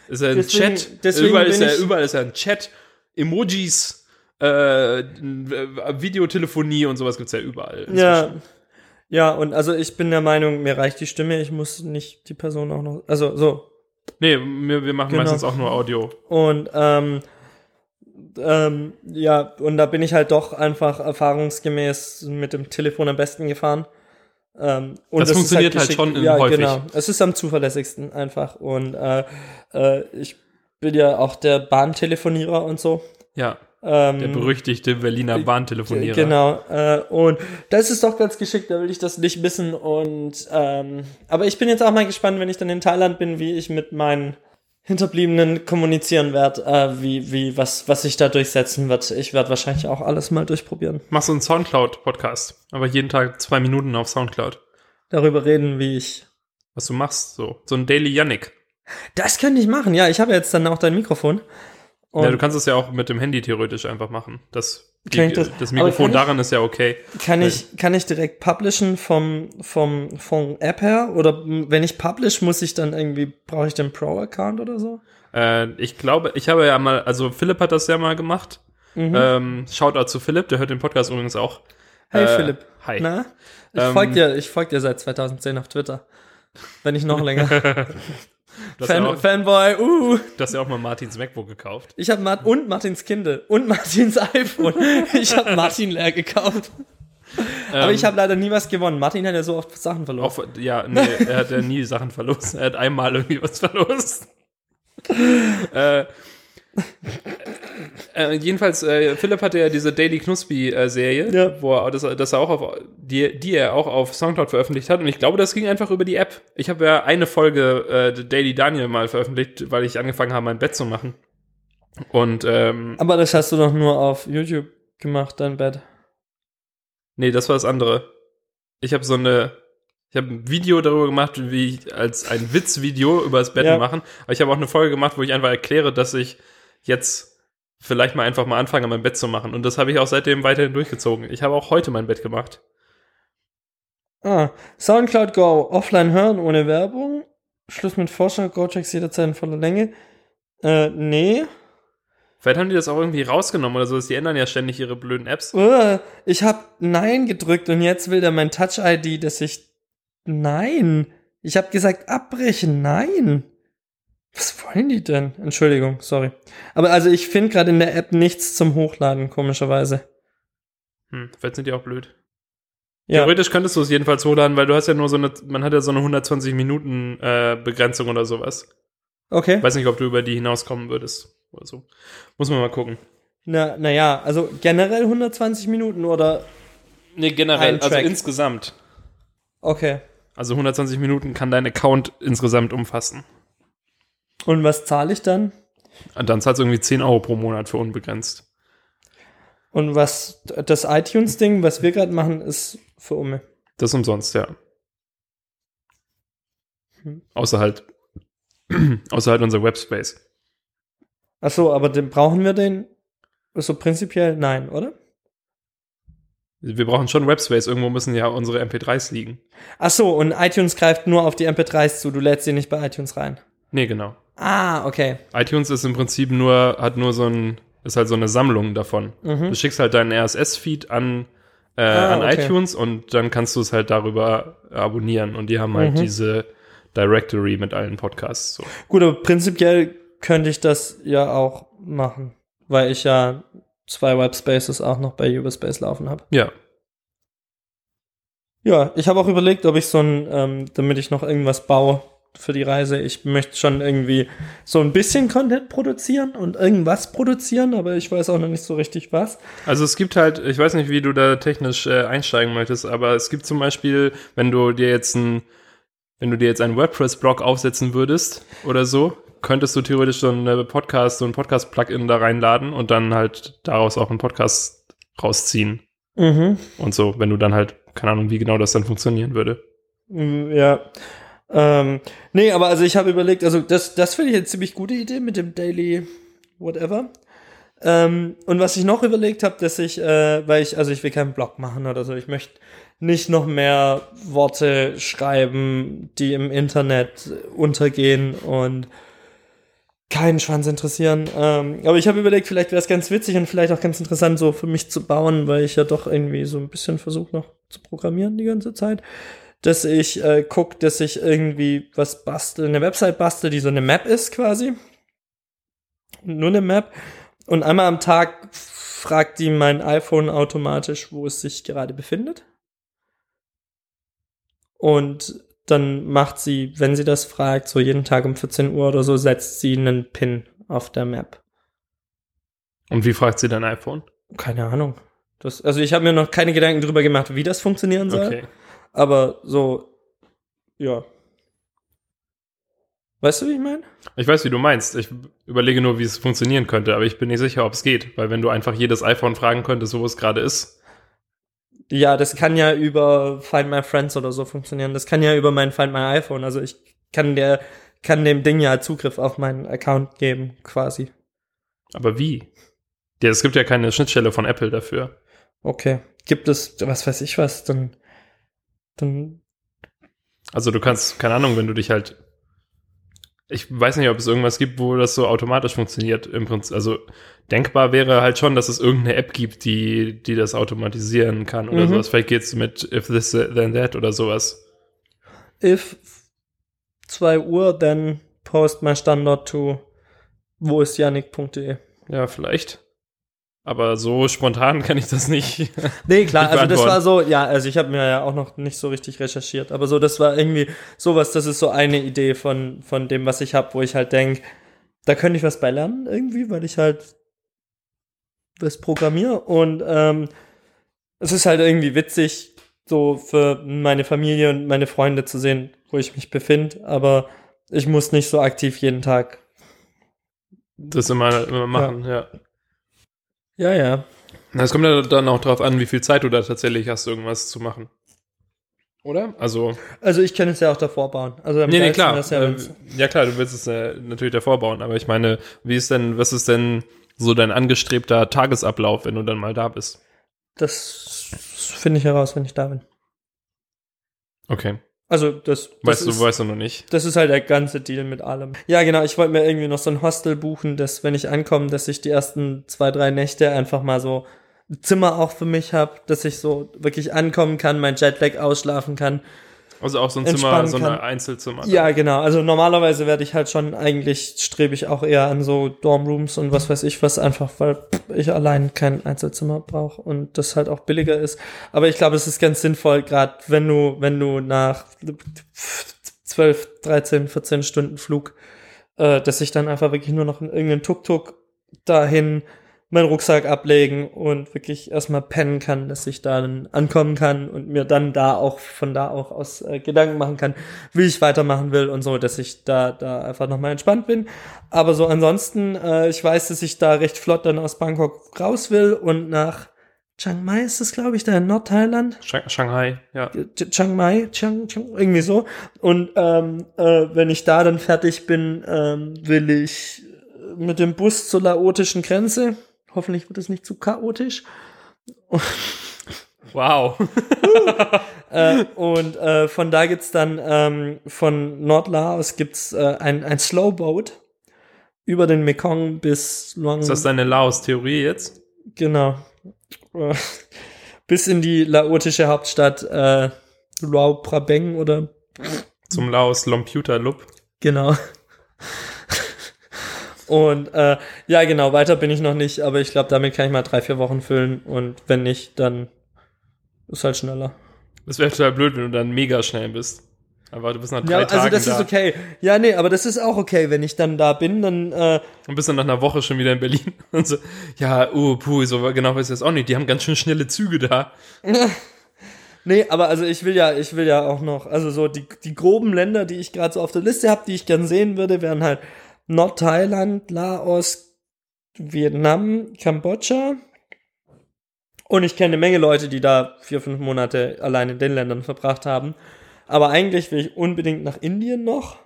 ist ja ein Deswegen- Chat. deswegen überall, ist ja, überall ist ja ein Chat, Emojis, äh, Videotelefonie und sowas gibt's ja überall. Ja. inzwischen. Ja, und also ich bin der Meinung, mir reicht die Stimme, ich muss nicht die Person auch noch. Also so. Nee, wir, wir machen Genau. meistens auch nur Audio. Und ähm, ähm, ja, und da bin ich halt doch einfach erfahrungsgemäß mit dem Telefon am besten gefahren. Ähm, und Das ist funktioniert halt geschickt- schon ja, häufig. Genau. Es ist am zuverlässigsten einfach. Und äh, äh, ich bin ja auch der Bahntelefonierer und so. Ja. Ähm, Der berüchtigte Berliner Bahntelefonierer. Genau. Äh, und das ist doch ganz geschickt, da will ich das nicht wissen. Und ähm, aber ich bin jetzt auch mal gespannt, wenn ich dann in Thailand bin, wie ich mit meinen Hinterbliebenen kommunizieren werde, äh, wie, wie, was, was sich da durchsetzen wird. Ich werde wahrscheinlich auch alles mal durchprobieren. Machst du einen Soundcloud-Podcast, aber jeden Tag zwei Minuten auf Soundcloud. Darüber reden, wie ich. Was du machst, so. So ein Daily Yannick. Das könnte ich machen, ja. Ich habe jetzt dann auch dein Mikrofon. Und Ja, du kannst es ja auch mit dem Handy theoretisch einfach machen. Das, die, das- das, Mikrofon ich- daran ist ja okay. Kann ich, kann ich direkt publishen vom, vom, vom App her? Oder wenn ich publish, muss ich dann irgendwie, brauche ich den Pro-Account oder so? Äh, ich glaube, ich habe ja mal, also Philipp hat das ja mal gemacht. Ähm, Shoutout zu Philipp, der hört den Podcast übrigens auch. Hey Äh, Philipp. Hi. Na? Ich Ähm, folge dir, ich folg dir seit 2010 auf Twitter. Wenn nicht noch länger. Fan, auch, Fanboy, uh. du hast ja auch mal Martins MacBook gekauft. Ich habe Mart und Martins Kindle und Martins iPhone. Ich habe Martin leer gekauft. Aber ich habe leider nie was gewonnen. Martin hat ja so oft Sachen verloren. Auch, ja, nee, er hat ja nie Sachen verlost. Er hat einmal irgendwie was verlost. äh, äh, jedenfalls, äh, Philipp hatte ja diese Daily Knuspy-Serie, Ja. wo er das, das er auch auf, die, die er auch auf Soundcloud veröffentlicht hat. Und ich glaube, das ging einfach über die App. Ich habe ja eine Folge äh, Daily Daniel mal veröffentlicht, weil ich angefangen habe, mein Bett zu machen. Und ähm, Aber das hast du doch nur auf YouTube gemacht, dein Bett. Nee, das war das andere. Ich habe so eine, ich habe ein Video darüber gemacht, wie ich als ein Witzvideo über das Betten Ja. machen. Aber ich habe auch eine Folge gemacht, wo ich einfach erkläre, dass ich jetzt vielleicht mal einfach mal anfange, mein Bett zu machen. Und das habe ich auch seitdem weiterhin durchgezogen. Ich habe auch heute mein Bett gemacht. Ah, Soundcloud Go, offline hören ohne Werbung. Schluss mit Vorschau, Go-Tracks jederzeit in voller Länge. Äh, nee. Vielleicht haben die das auch irgendwie rausgenommen oder so. Die ändern ja ständig ihre blöden Apps. Uh, ich hab Nein gedrückt und jetzt will der mein Touch-ID, dass ich. Nein. Ich hab gesagt abbrechen. Nein. Was wollen die denn? Entschuldigung, sorry. Aber also ich finde gerade in der App nichts zum Hochladen, komischerweise. Hm, vielleicht sind die auch blöd. Ja. Theoretisch könntest du es jedenfalls hochladen, weil du hast ja nur so eine, man hat ja so eine 120 Minuten äh, Begrenzung oder sowas. Okay. Weiß nicht, ob du über die hinauskommen würdest oder so. Muss man mal gucken. Na, naja, also generell 120 Minuten oder. Nee, generell, also insgesamt. Okay. Also 120 Minuten kann dein Account insgesamt umfassen. Und was zahle ich dann? Und dann zahlst du irgendwie 10 Euro pro Monat für unbegrenzt. Und was das iTunes-Ding, was wir gerade machen, ist für Umme. Das ist umsonst, ja. Hm. Außer halt, außer halt unser Webspace. Ach so, aber den, brauchen wir den? So prinzipiell nein, oder? Wir brauchen schon Webspace. Irgendwo müssen ja unsere MP3s liegen. Ach so, und iTunes greift nur auf die MP3s zu. Du lädst sie nicht bei iTunes rein. Nee, genau. Ah, okay. iTunes ist im Prinzip nur, hat nur so ein, ist halt so eine Sammlung davon. Mhm. Du schickst halt deinen RSS-Feed an, äh, Ah, an okay. iTunes und dann kannst du es halt darüber abonnieren. Und die haben halt Mhm. diese Directory mit allen Podcasts. So. Gut, aber prinzipiell könnte ich das ja auch machen, weil ich ja zwei Webspaces auch noch bei Ubispace laufen habe. Ja, Ja, ich habe auch überlegt, ob ich so ein, ähm, damit ich noch irgendwas baue für die Reise. Ich möchte schon irgendwie so ein bisschen Content produzieren und irgendwas produzieren, aber ich weiß auch noch nicht so richtig was. Also es gibt halt, ich weiß nicht, wie du da technisch äh, einsteigen möchtest, aber es gibt zum Beispiel, wenn du dir jetzt ein, wenn du dir jetzt einen WordPress-Blog aufsetzen würdest oder so, könntest du theoretisch so eine Podcast, so ein Podcast-Plugin da reinladen und dann halt daraus auch einen Podcast rausziehen Mhm. und so, wenn du dann halt, keine Ahnung, wie genau das dann funktionieren würde. Mm, Ja. Ähm, nee, aber also ich habe überlegt, also das, das finde ich eine ziemlich gute Idee mit dem Daily Whatever. Ähm, und was ich noch überlegt habe, dass ich, äh, weil ich, also ich will keinen Blog machen oder so, ich möchte nicht noch mehr Worte schreiben, die im Internet untergehen und keinen Schwanz interessieren. Ähm, aber ich habe überlegt, vielleicht wäre es ganz witzig und vielleicht auch ganz interessant so für mich zu bauen, weil ich ja doch irgendwie so ein bisschen versuche noch zu programmieren die ganze Zeit dass ich äh, gucke, dass ich irgendwie was bastel, eine Website bastel, die so eine Map ist quasi. Nur eine Map. Und einmal am Tag fragt die mein iPhone automatisch, wo es sich gerade befindet. Und dann macht sie, wenn sie das fragt, so jeden Tag um 14 Uhr oder so, setzt sie einen Pin auf der Map. Und wie fragt sie dein iPhone? Keine Ahnung. Das, also ich habe mir noch keine Gedanken drüber gemacht, wie das funktionieren soll. Okay. Aber so, ja. Weißt du, wie ich meine? Ich weiß, wie du meinst. Ich überlege nur, wie es funktionieren könnte, aber ich bin nicht sicher, ob es geht. Weil wenn du einfach jedes iPhone fragen könntest, wo es gerade ist. Ja, das kann ja über Find My Friends oder so funktionieren. Das kann ja über mein Find My iPhone. Also ich kann der, kann dem Ding ja Zugriff auf meinen Account geben, quasi. Aber wie? Ja, es gibt ja keine Schnittstelle von Apple dafür. Okay. Gibt es, was weiß ich was, dann, dann, Also du kannst, keine Ahnung, wenn du dich halt. Ich weiß nicht, ob es irgendwas gibt, wo das so automatisch funktioniert. Im Prinzip, also denkbar wäre halt schon, dass es irgendeine App gibt, die, die das automatisieren kann oder Mhm. sowas. Vielleicht geht's mit If This Then That oder sowas. if 2 Uhr, then post my Standard to wo ist Yannick.de. Ja, vielleicht. Aber so spontan kann ich das nicht. Nee, klar, Nicht also das war so, ja, also ich habe mir ja auch noch nicht so richtig recherchiert, aber so, das war irgendwie sowas, das ist so eine Idee von, von dem, was ich habe, wo ich halt denk, da könnte ich was bei lernen irgendwie, weil ich halt das programmiere und ähm, es ist halt irgendwie witzig, so für meine Familie und meine Freunde zu sehen, wo ich mich befinde, aber ich muss nicht so aktiv jeden Tag. Das immer, immer machen, ja. Ja, ja. Na, Es kommt ja dann auch drauf an, wie viel Zeit du da tatsächlich hast, irgendwas zu machen. Oder? Also, Also ich kann es ja auch davor bauen. Also am nee, nee, klar. ja, Ja, wenn's- ja, klar, du willst es äh, natürlich davor bauen, aber ich meine, wie ist denn, was ist denn so dein angestrebter Tagesablauf, wenn du dann mal da bist? Das finde ich heraus, wenn ich da bin. Okay. Also das, das Weißt ist, du, weißt du noch nicht. das ist halt der ganze Deal mit allem. Ja, genau. Ich wollte mir irgendwie noch so ein Hostel buchen, dass wenn ich ankomme, dass ich die ersten zwei, drei Nächte einfach mal so Zimmer auch für mich habe, dass ich so wirklich ankommen kann, mein Jetlag ausschlafen kann. Also auch so ein Zimmer, so ein. Einzelzimmer. Ja, genau. Also normalerweise werde ich halt schon, eigentlich strebe ich auch eher an so Dormrooms und was weiß ich was, einfach weil ich allein kein Einzelzimmer brauche und das halt auch billiger ist. Aber ich glaube, es ist ganz sinnvoll, gerade wenn du, wenn du nach 12, 13, 14 Stunden Flug, äh, dass ich dann einfach wirklich nur noch in irgendeinen Tuk-Tuk dahin meinen Rucksack ablegen und wirklich erstmal pennen kann, dass ich da dann ankommen kann und mir dann da auch von da auch aus äh, Gedanken machen kann, wie ich weitermachen will und so, dass ich da da einfach nochmal entspannt bin. Aber so ansonsten, äh, ich weiß, dass ich da recht flott dann aus Bangkok raus will und nach Chiang Mai ist es, glaube ich, da in Nordthailand. Shang- Shanghai, ja. Ch- Chiang Mai, Chiang, Chiang, irgendwie so. Und ähm, äh, wenn ich da dann fertig bin, ähm, will ich mit dem Bus zur laotischen Grenze. Hoffentlich wird es nicht zu chaotisch. Wow. äh, und äh, von da gibt's dann ähm, von Nordlaos gibt's äh, ein, ein Slowboat über den Mekong bis Luang. Ist das deine Laos-Theorie jetzt? Genau. Äh, bis in die laotische Hauptstadt äh, Luau Prabang oder Zum Laos Lomputer Lup. Genau. Und äh, ja, genau, weiter bin ich noch nicht, aber ich glaube, damit kann ich mal drei, vier Wochen füllen und wenn nicht, dann ist halt schneller. Das wäre total blöd, wenn du dann mega schnell bist. Aber du bist nach drei Ja, Tagen also das da ist okay. Ja, nee, aber das ist auch okay, wenn ich dann da bin, dann äh, und bist dann nach einer Woche schon wieder in Berlin. Und so, ja, uh, puh, so genau weiß ich das auch nicht. Die haben ganz schön schnelle Züge da. Nee, aber also ich will ja, ich will ja auch noch, also so die, die groben Länder, die ich gerade so auf der Liste habe, die ich gern sehen würde, wären halt Nordthailand, Laos, Vietnam, Kambodscha. Und ich kenne eine Menge Leute, die da vier, fünf Monate allein in den Ländern verbracht haben. Aber eigentlich will ich unbedingt nach Indien noch.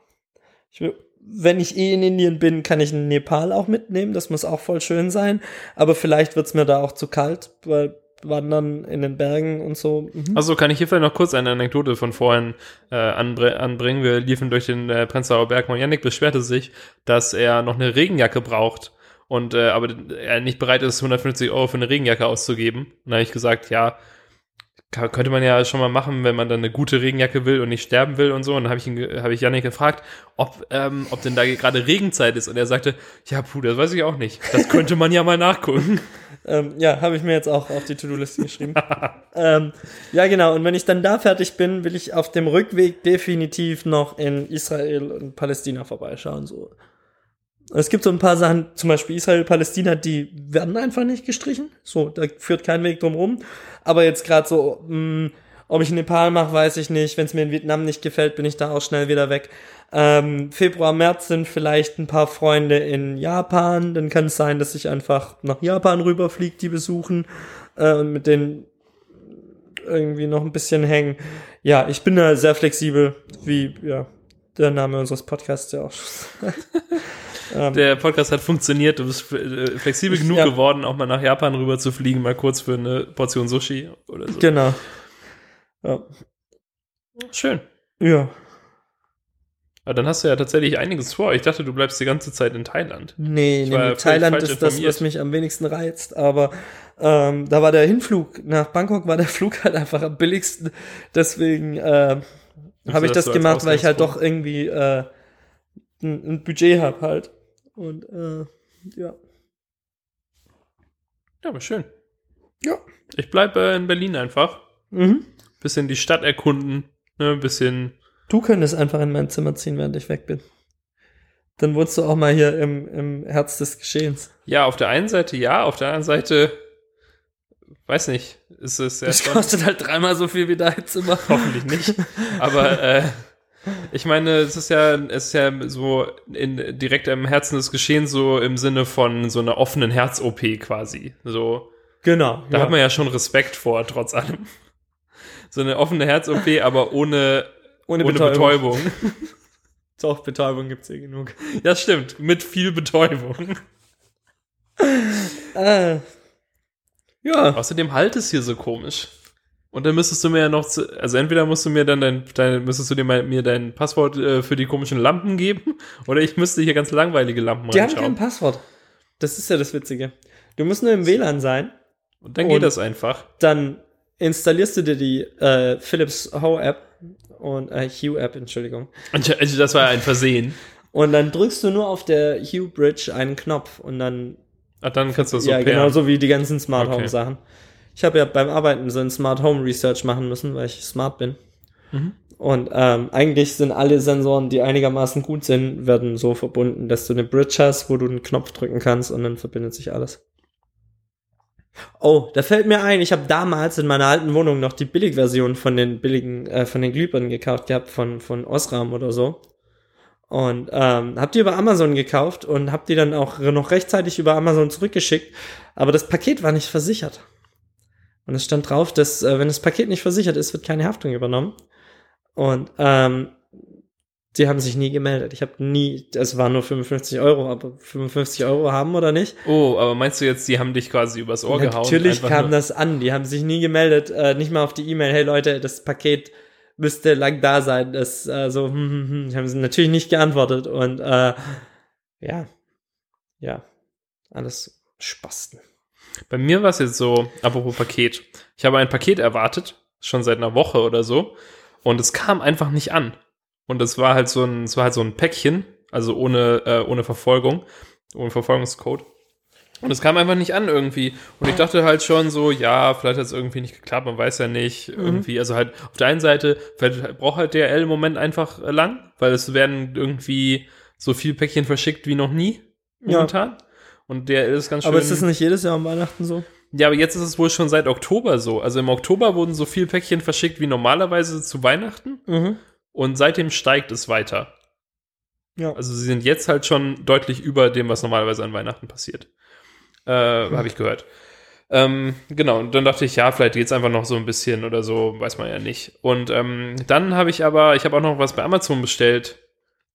Ich will, wenn ich eh in Indien bin, kann ich Nepal auch mitnehmen. Das muss auch voll schön sein. Aber vielleicht wird's mir da auch zu kalt, weil Wandern in den Bergen und so. Mhm. Also kann ich hier vielleicht noch kurz eine Anekdote von vorhin äh, anbre anbringen. Wir liefen durch den äh, Prenzlauer Berg und Yannick beschwerte sich, dass er noch eine Regenjacke braucht und äh, aber er nicht bereit ist, 150 Euro für eine Regenjacke auszugeben. Und dann habe ich gesagt, ja, könnte man ja schon mal machen, wenn man dann eine gute Regenjacke will und nicht sterben will und so. Und dann habe ich, ihn habe ich Yannick gefragt, ob, ähm, ob denn da gerade Regenzeit ist. Und er sagte, ja, puh, das weiß ich auch nicht. Das könnte man ja mal nachgucken. Ähm, ja, habe ich mir jetzt auch auf die To-Do-Liste geschrieben. ähm, ja, genau. Und wenn ich dann da fertig bin, will ich auf dem Rückweg definitiv noch in Israel und Palästina vorbeischauen. So. Es gibt so ein paar Sachen, zum Beispiel Israel, Palästina, die werden einfach nicht gestrichen. So, da führt kein Weg drum rum. Aber jetzt gerade so, mh, ob ich Nepal mache, weiß ich nicht. Wenn es mir in Vietnam nicht gefällt, bin ich da auch schnell wieder weg. Ähm, Februar, März sind vielleicht ein paar Freunde in Japan. Dann kann es sein, dass ich einfach nach Japan rüberfliege, die besuchen äh, und mit denen irgendwie noch ein bisschen hängen. Ja, ich bin da sehr flexibel, wie ja der Name unseres Podcasts ja auch schon sagt. ähm, Der Podcast hat funktioniert, du bist äh, flexibel genug ja. geworden, auch mal nach Japan rüber zu fliegen, mal kurz für eine Portion Sushi oder so. genau. Ja. Schön. ja. Aber dann hast du ja tatsächlich einiges vor. Ich dachte, du bleibst die ganze Zeit in Thailand. Nee, Ich nee, Thailand ist das, informiert. was mich am wenigsten reizt. Aber ähm, da war der Hinflug nach Bangkok, war der Flug halt einfach am billigsten. Deswegen äh, habe ich das das so gemacht, weil ich halt doch irgendwie äh, ein, ein Budget habe halt. Und äh, ja. Ja, aber schön. Ja. Ich bleibe äh, in Berlin einfach. Mhm. Bisschen die Stadt erkunden. Ne, ein bisschen. Du könntest einfach in mein Zimmer ziehen, während ich weg bin. Dann wohnst du auch mal hier im, im Herz des Geschehens. Ja, auf der einen Seite ja, auf der anderen Seite. Weiß nicht. Ist es ja Das kostet halt dreimal so viel wie dein Zimmer. Hoffentlich nicht. Aber äh, ich meine, es ist ja, es ist ja so in, direkt im Herzen des Geschehens, so im Sinne von so einer offenen Herz-OP quasi. So, Genau. da ja. hat man ja schon Respekt vor, trotz allem. So eine offene Herz-OP, aber ohne, ohne, ohne Betäubung. Betäubung. Doch, Betäubung gibt's hier genug. Ja, stimmt. Mit viel Betäubung. Äh, ja. Außerdem halt es hier so komisch. Und dann müsstest du mir ja noch, zu, also entweder musst du mir dann dein, dein müsstest du dir mal, mir dein Passwort äh, für die komischen Lampen geben, oder ich müsste hier ganz langweilige Lampen Die haben kein reinschauen. Passwort. Das ist ja das Witzige. Du musst nur im WLAN sein, Und dann geht Und- das einfach. dann installierst du dir die äh, Philips Hue App und äh, Hue App, Entschuldigung. Also das war ein Versehen. Und dann drückst du nur auf der Hue Bridge einen Knopf und dann Ach, dann kannst du das so ja pairen. genau so wie die ganzen Smart Okay. Home Sachen. Ich habe ja beim Arbeiten so ein Smart Home Research machen müssen, weil ich smart bin. Mhm. Und ähm, eigentlich sind alle Sensoren, die einigermaßen gut sind, werden so verbunden, dass du eine Bridge hast, wo du einen Knopf drücken kannst und dann verbindet sich alles. Oh, da fällt mir ein, ich habe damals in meiner alten Wohnung noch die Billigversion von den billigen, äh, von den Glühbirnen gekauft gehabt, von, von Osram oder so. Und ähm, hab die über Amazon gekauft und hab die dann auch noch rechtzeitig über Amazon zurückgeschickt. Aber das Paket war nicht versichert. Und es stand drauf, dass äh, wenn das Paket nicht versichert ist, wird keine Haftung übernommen. Und ähm, die haben sich nie gemeldet. Ich habe nie, es waren nur 55 Euro, aber 55 Euro haben oder nicht? Oh, aber meinst du jetzt, die haben dich quasi übers Ohr gehauen? Natürlich kam nur- das an. Die haben sich nie gemeldet, äh, nicht mal auf die E-Mail, hey Leute, das Paket müsste lang da sein. Das äh, so, hm, hm, hm. Die haben sie natürlich nicht geantwortet und äh, ja, ja, alles Spasten. Bei mir war es jetzt so, apropos Paket. Ich habe ein Paket erwartet, schon seit einer Woche oder so, und es kam einfach nicht an. Und es war halt so ein, es war halt so ein Päckchen, also ohne, äh, ohne Verfolgung, ohne Verfolgungscode. Und es kam einfach nicht an irgendwie. Und ich dachte halt schon so, ja, vielleicht hat es irgendwie nicht geklappt, man weiß ja nicht. Irgendwie, also halt auf der einen Seite, vielleicht braucht halt DRL im Moment einfach äh, lang, weil es werden irgendwie so viel Päckchen verschickt wie noch nie Ja. Und DRL ist ganz schön. Aber ist das nicht jedes Jahr um Weihnachten so? Ja, aber jetzt ist es wohl schon seit Oktober so. Also im Oktober wurden so viel Päckchen verschickt wie normalerweise zu Weihnachten Mhm. und seitdem steigt es weiter. Ja. Also sie sind jetzt halt schon deutlich über dem, was normalerweise an Weihnachten passiert. Äh, Habe ich gehört. Ähm, genau, und dann dachte ich, ja, vielleicht geht's einfach noch so ein bisschen oder so, weiß man ja nicht. Und ähm, dann habe ich aber, ich habe auch noch was bei Amazon bestellt.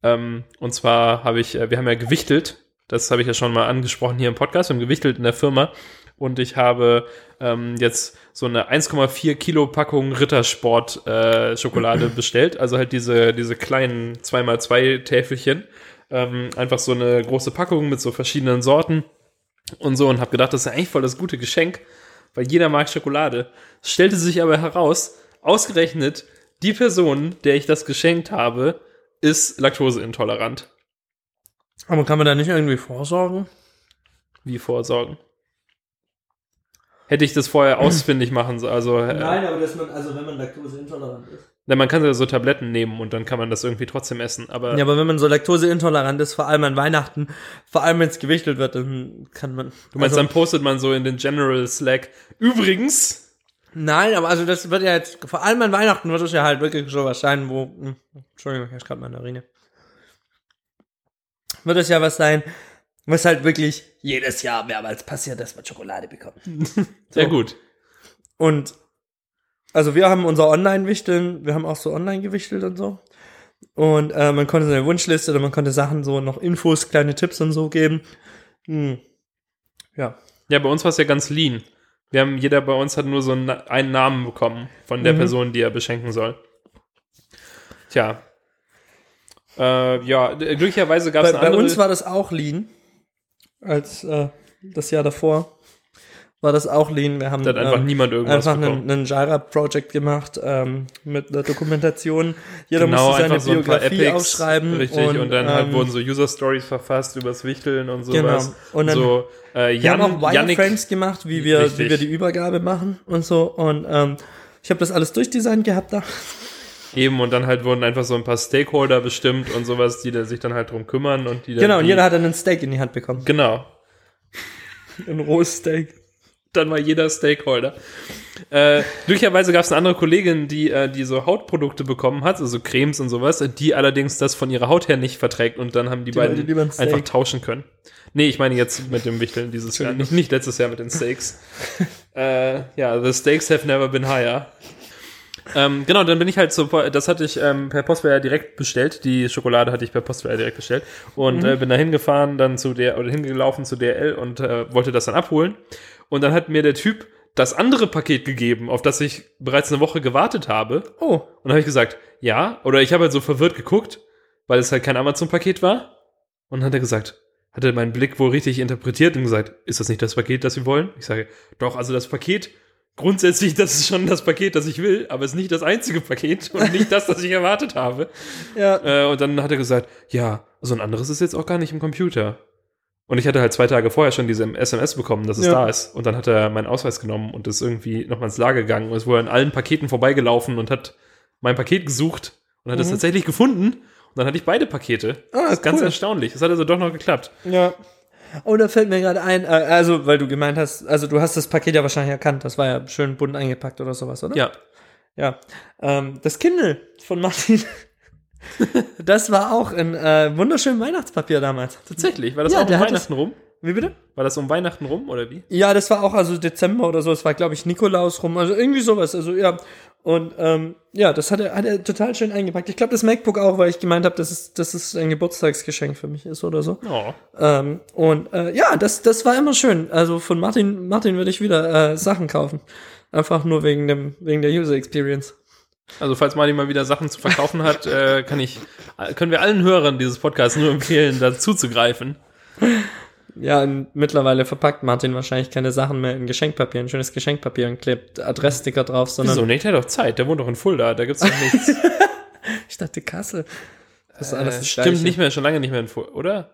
Ähm, und zwar habe ich, äh, wir haben ja gewichtelt, das habe ich ja schon mal angesprochen hier im Podcast, wir haben gewichtelt in der Firma. Und ich habe ähm, jetzt so eine 1,4 Kilo Packung Rittersport äh, Schokolade bestellt. Also halt diese, diese kleinen 2x2 Täfelchen. Ähm, einfach so eine große Packung mit so verschiedenen Sorten und so und habe gedacht, das ist eigentlich voll das gute Geschenk, weil jeder mag Schokolade. Es stellte sich aber heraus, ausgerechnet die Person, der ich das geschenkt habe, ist laktoseintolerant. Aber kann man da nicht irgendwie vorsorgen? Wie vorsorgen? Hätte ich das vorher ausfindig machen sollen, also äh, aber dass man, also wenn man laktoseintolerant ist. Na, man kann ja so Tabletten nehmen und dann kann man das irgendwie trotzdem essen. Aber Ja, aber wenn man so laktoseintolerant ist, vor allem an Weihnachten, vor allem wenn es gewichtelt wird, dann kann man. du meinst, also, dann postet man so in den General Slack. Übrigens, Nein, aber also das wird ja jetzt, vor allem an Weihnachten wird es ja halt wirklich so was sein, wo. Hm, Entschuldigung, ich gerade meine Urine. Wird es ja was sein, was halt wirklich jedes Jahr mehrmals passiert, dass man Schokolade bekommt. sehr gut. Und also wir haben unser Online-Wichteln, wir haben auch so online gewichtelt und so. Und äh, man konnte so eine Wunschliste oder man konnte Sachen so noch Infos, kleine Tipps und so geben. Hm. Ja. Ja, bei uns war es ja ganz lean. Wir haben, jeder bei uns hat nur so einen, einen Namen bekommen von der Mhm. Person, die er beschenken soll. Tja. Äh, ja, glücklicherweise gab es Bei, eine bei andere. uns war das auch Lean. Als äh, das Jahr davor war das auch Lean. Wir haben da hat einfach ähm, niemand irgendwas einfach bekommen. einen, einen Jira-Project gemacht ähm, mit einer Dokumentation. Jeder genau, musste seine so ein paar Biografie Epics, aufschreiben. Richtig, und, dann halt ähm, wurden so User-Stories verfasst übers Wichteln und sowas. Genau. Und dann- so, äh, Wir Jan, haben auch Wireframes gemacht, wie wir, Richtig. wie wir die Übergabe machen und so. Und ähm, ich habe das alles durchdesignt gehabt da. Eben, und dann halt wurden einfach so ein paar Stakeholder bestimmt und sowas, die da sich dann halt drum kümmern und die dann Genau, und die, jeder hat dann ein Steak in die Hand bekommen. Genau. Ein rohes Steak. dann war jeder Stakeholder. Äh, glücklicherweise gab es eine andere Kollegin, die, äh, die so Hautprodukte bekommen hat, also Cremes und sowas, die allerdings das von ihrer Haut her nicht verträgt und dann haben die, wollte beiden ein einfach tauschen können. Nee, ich meine jetzt mit dem Wichteln dieses Jahr, nicht, nicht letztes Jahr mit den Steaks. äh, ja, the stakes have never been higher. Ähm, genau, dann bin ich halt so, das hatte ich ähm, per Postware direkt bestellt. Die Schokolade hatte ich per Postware direkt bestellt. Und Mhm. äh, bin da hingefahren, dann zu der, oder hingelaufen zu DRL und äh, wollte das dann abholen. Und dann hat mir der Typ das andere Paket gegeben, auf das ich bereits eine Woche gewartet habe. Oh, Und dann habe ich gesagt, ja. Oder ich habe halt so verwirrt geguckt, weil es halt kein Amazon-Paket war. Und dann hat er gesagt, hat er meinen Blick wohl richtig interpretiert und gesagt, ist das nicht das Paket, das Sie wollen? Ich sage, doch, also das Paket, grundsätzlich, das ist schon das Paket, das ich will, aber es ist nicht das einzige Paket und nicht das, das ich erwartet habe. ja. Äh, und dann hat er gesagt, ja, so ein anderes ist jetzt auch gar nicht im Computer. Und ich hatte halt zwei Tage vorher schon diese SMS bekommen, dass es Ja. da ist. Und dann hat er meinen Ausweis genommen und ist irgendwie nochmal ins Lager gegangen und ist wohl an allen Paketen vorbeigelaufen und hat mein Paket gesucht und hat es Mhm. tatsächlich gefunden. Und dann hatte ich beide Pakete. Ah, das ist ganz cool. erstaunlich. Das hat also doch noch geklappt. Ja. Oh, da fällt mir gerade ein, äh, also, weil du gemeint hast, also du hast das Paket ja wahrscheinlich erkannt, das war ja schön bunt eingepackt oder sowas, oder? Ja. Ja. Ähm, das Kindle von Martin, das war auch ein äh, wunderschönes Weihnachtspapier damals. Tatsächlich. War das Ja, auch um Weihnachten rum? Wie bitte? War das um Weihnachten rum oder wie? Ja, das war auch also Dezember oder so, es war glaube ich Nikolaus rum, also irgendwie sowas, also ja. Und ähm, ja, das hat er, hat er total schön eingepackt. Ich glaube, das MacBook auch, weil ich gemeint habe, dass es, dass es ein Geburtstagsgeschenk für mich ist oder so. Oh. Ähm, und äh, ja, das, das war immer schön. Also von Martin, Martin würde ich wieder äh, Sachen kaufen. Einfach nur wegen dem, wegen der User Experience. Also falls Martin mal wieder Sachen zu verkaufen hat, äh, kann ich, äh, können wir allen Hörern dieses Podcasts nur empfehlen, dazu zu greifen. Ja, mittlerweile verpackt Martin wahrscheinlich keine Sachen mehr in Geschenkpapier, ein schönes Geschenkpapier und klebt Adresssticker drauf, sondern Wieso nicht? Der hat doch Zeit. Der wohnt doch in Fulda. Da gibt's doch nichts. ich dachte Kassel. Das ist alles äh, das stimmt Gleiche. nicht mehr, schon lange nicht mehr in Fulda, oder?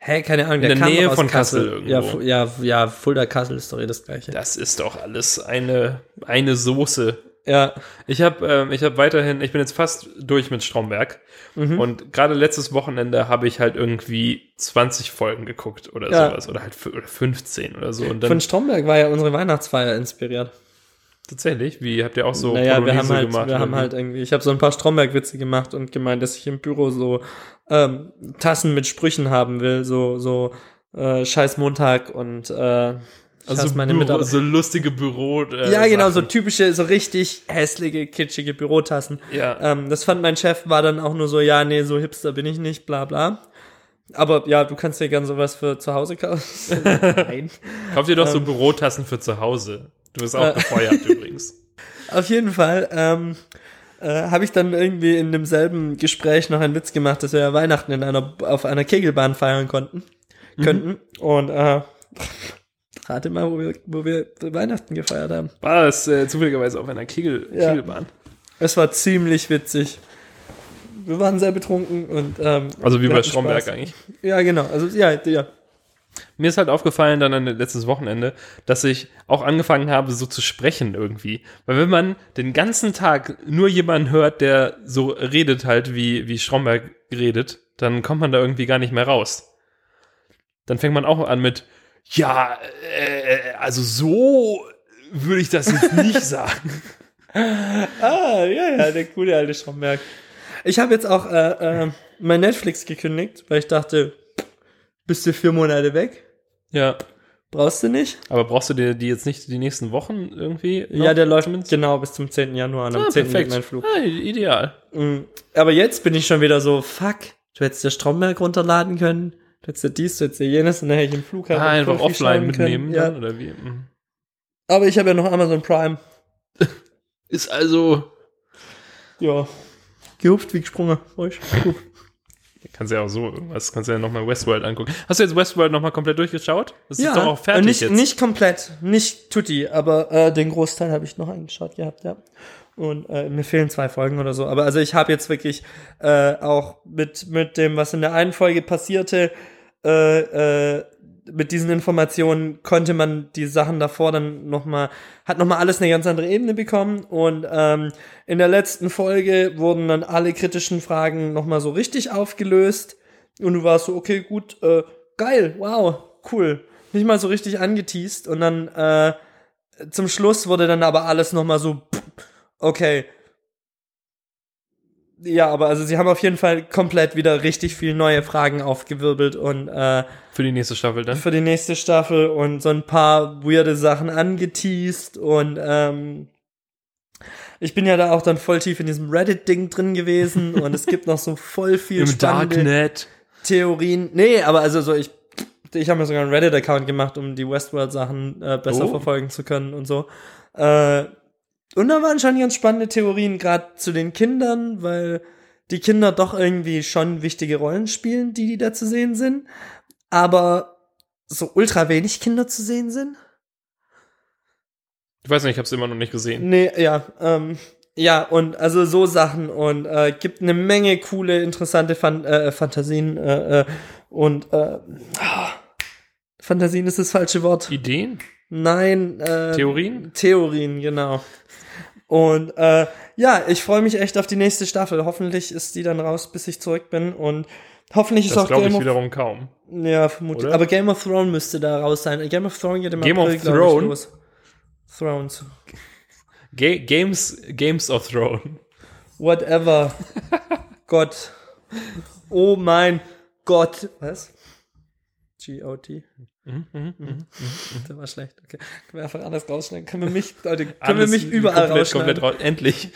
Hä, keine Ahnung, In der Nähe von Kassel irgendwo. Ja, ja, ja, Fulda Kassel ist doch eh das gleiche. Das ist doch alles eine, eine Soße. Ja, Ich habe ähm, ich hab weiterhin, ich bin jetzt fast durch mit Stromberg. Mhm. Und gerade letztes Wochenende habe ich halt irgendwie 20 Folgen geguckt oder Ja. sowas. Oder halt fü- oder 15 oder so. Und dann von Stromberg war ja unsere Weihnachtsfeier inspiriert. tatsächlich, wie habt ihr auch so naja, wir Polonaise haben halt, gemacht? wir haben halt irgendwie, ich habe so ein paar Stromberg-Witze gemacht und gemeint, dass ich im Büro so ähm, Tassen mit Sprüchen haben will, so so äh, Scheiß Montag und äh, also Büro, so lustige Büro. Äh, ja, genau, so Sachen. typische, so richtig hässliche, kitschige Bürotassen. Ja. Ähm, das fand mein Chef, war dann auch nur so, ja, nee, so hipster bin ich nicht, bla bla. Aber ja, du kannst dir gern sowas für zu Hause kaufen. Nein. Kauft ihr doch so Bürotassen für zu Hause. Du wirst auch Ähm. Äh. gefeuert übrigens. Auf jeden Fall ähm, äh, habe ich dann irgendwie in demselben Gespräch noch einen Witz gemacht, dass wir ja Weihnachten in einer, auf einer Kegelbahn feiern konnten, könnten. Und äh, rate mal, wo wir, wo wir Weihnachten gefeiert haben. War das äh, zufälligerweise auf einer Kegel, Ja. Kegelbahn? Es war ziemlich witzig. Wir waren sehr betrunken und ähm, Also wie bei Stromberg Spaß. eigentlich. Ja, genau. Also ja, ja. Mir ist halt aufgefallen dann an letztes Wochenende, dass ich auch angefangen habe, so zu sprechen irgendwie. Weil wenn man den ganzen Tag nur jemanden hört, der so redet halt, wie, wie Stromberg redet, dann kommt man da irgendwie gar nicht mehr raus. Dann fängt man auch an mit, ja, äh, also so würde ich das jetzt nicht sagen. Ah, ja, ja, der gute alte Stromberg. Ich habe jetzt auch äh, äh, mein Netflix gekündigt, weil ich dachte, bist du vier Monate weg? Ja. Brauchst du nicht? Aber brauchst du dir die jetzt nicht die nächsten Wochen irgendwie? noch? ja, der läuft zumindest? genau bis zum 10. Januar. Und am Ah, 10. perfekt. mein Flug. Ah, ideal. Mhm. Aber jetzt bin ich schon wieder so, fuck, du hättest dir Stromberg runterladen können, du hättest dir dies, du hättest dir jenes und dann hätte ich im Flug halt Ah, einfach offline schauen können. mitnehmen Ja. dann, oder wie? Mhm. Aber ich habe ja noch Amazon Prime. Ist also. Ja. Gehupft wie gesprungen. Ruhig. Gut. Kannst ja auch so irgendwas, kannst ja nochmal Westworld angucken. Hast du jetzt Westworld nochmal komplett durchgeschaut? Das ja, ist doch auch fertig äh, nicht, jetzt. nicht komplett, nicht tutti, aber äh, den Großteil habe ich noch angeschaut gehabt, ja. Und äh, mir fehlen zwei Folgen oder so. Aber also ich habe jetzt wirklich äh, auch mit, mit dem, was in der einen Folge passierte, äh, äh, mit diesen Informationen konnte man die Sachen davor dann nochmal, hat nochmal alles eine ganz andere Ebene bekommen. Und ähm, in der letzten Folge wurden dann alle kritischen Fragen nochmal so richtig aufgelöst. Und du warst so, okay, gut, äh, geil, wow, cool. Nicht mal so richtig angeteased. Und dann äh, zum Schluss wurde dann aber alles nochmal so, okay. Ja, aber also sie haben auf jeden Fall komplett wieder richtig viel neue Fragen aufgewirbelt und äh, Für die nächste Staffel dann. für die nächste Staffel und so ein paar weirde Sachen angeteased und ähm, ich bin ja da auch dann voll tief in diesem Reddit-Ding drin gewesen und es gibt noch so voll viel Im spannende Darknet. Theorien. Nee, aber also so ich ich habe mir sogar einen Reddit-Account gemacht, um die Westworld-Sachen äh, besser Oh. verfolgen zu können und so. Äh, und da waren schon ganz spannende Theorien, gerade zu den Kindern, weil die Kinder doch irgendwie schon wichtige Rollen spielen, die, die da zu sehen sind. Aber so ultra wenig Kinder zu sehen sind. Ich weiß nicht, ich habe es immer noch nicht gesehen. Nee, ja, ähm, ja, und also so Sachen und äh, gibt eine Menge coole, interessante Fan äh, Fantasien äh, äh, und äh, ah, Fantasien ist das falsche Wort. Ideen? Nein, äh, Theorien? Theorien, genau. Und äh, ja, ich freue mich echt auf die nächste Staffel. Hoffentlich ist die dann raus, bis ich zurück bin und hoffentlich ist Das auch glaube Game ich of wiederum kaum. ja, vermutlich. Oder? Aber Game of Thrones müsste da raus sein. Game of Thrones geht im Game April, of glaub ich, Throne? los. Thrones. Ga Games, Games of Thrones. Whatever. Gott. Oh mein Gott. Was? G-O-T. Mhm, Der war schlecht. Okay. Können wir einfach alles rausschneiden? Können wir mich, Leute, können Alles wir mich überall komplett, rausschneiden? komplett raus. Endlich.